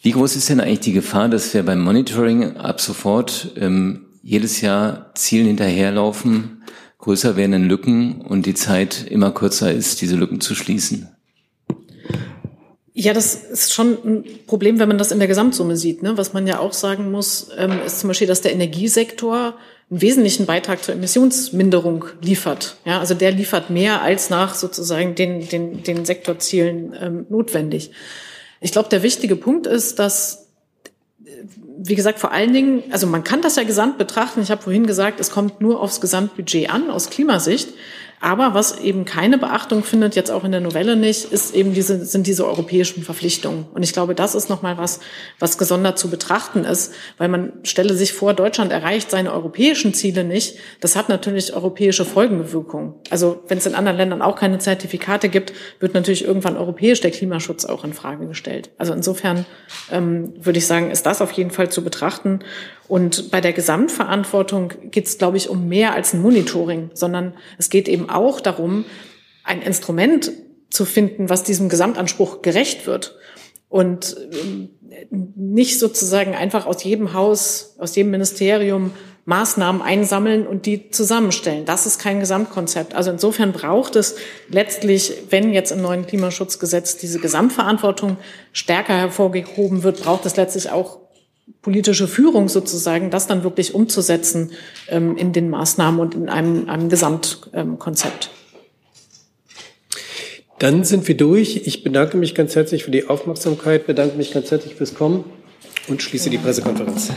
Wie groß ist denn eigentlich die Gefahr, dass wir beim Monitoring ab sofort ähm, jedes Jahr Zielen hinterherlaufen, größer werdenden Lücken und die Zeit immer kürzer ist, diese Lücken zu schließen? Ja, das ist schon ein Problem, wenn man das in der Gesamtsumme sieht. Ne? Was man ja auch sagen muss, ähm, ist zum Beispiel, dass der Energiesektor einen wesentlichen Beitrag zur Emissionsminderung liefert. Ja, also der liefert mehr als nach sozusagen den, den, den Sektorzielen ähm, notwendig. Ich glaube, der wichtige Punkt ist, dass, wie gesagt, vor allen Dingen, also man kann das ja gesamt betrachten. Ich habe vorhin gesagt, es kommt nur aufs Gesamtbudget an, aus Klimasicht. Aber was eben keine Beachtung findet, jetzt auch in der Novelle nicht, ist eben diese, sind diese europäischen Verpflichtungen. Und ich glaube, das ist nochmal was, was gesondert zu betrachten ist, weil man stelle sich vor, Deutschland erreicht seine europäischen Ziele nicht. Das hat natürlich europäische Folgenwirkungen. Also wenn es in anderen Ländern auch keine Zertifikate gibt, wird natürlich irgendwann europäisch der Klimaschutz auch in Frage gestellt. Also insofern ähm, würde ich sagen, ist das auf jeden Fall zu betrachten. Und bei der Gesamtverantwortung geht es, glaube ich, um mehr als ein Monitoring, sondern es geht eben auch darum, ein Instrument zu finden, was diesem Gesamtanspruch gerecht wird. Und ähm, nicht sozusagen einfach aus jedem Haus, aus jedem Ministerium Maßnahmen einsammeln und die zusammenstellen. Das ist kein Gesamtkonzept. Also insofern braucht es letztlich, wenn jetzt im neuen Klimaschutzgesetz diese Gesamtverantwortung stärker hervorgehoben wird, braucht es letztlich auch politische Führung sozusagen, das dann wirklich umzusetzen ähm, in den Maßnahmen und in einem, einem Gesamtkonzept. Dann sind wir durch. Ich bedanke mich ganz herzlich für die Aufmerksamkeit, bedanke mich ganz herzlich fürs Kommen und schließe die Pressekonferenz.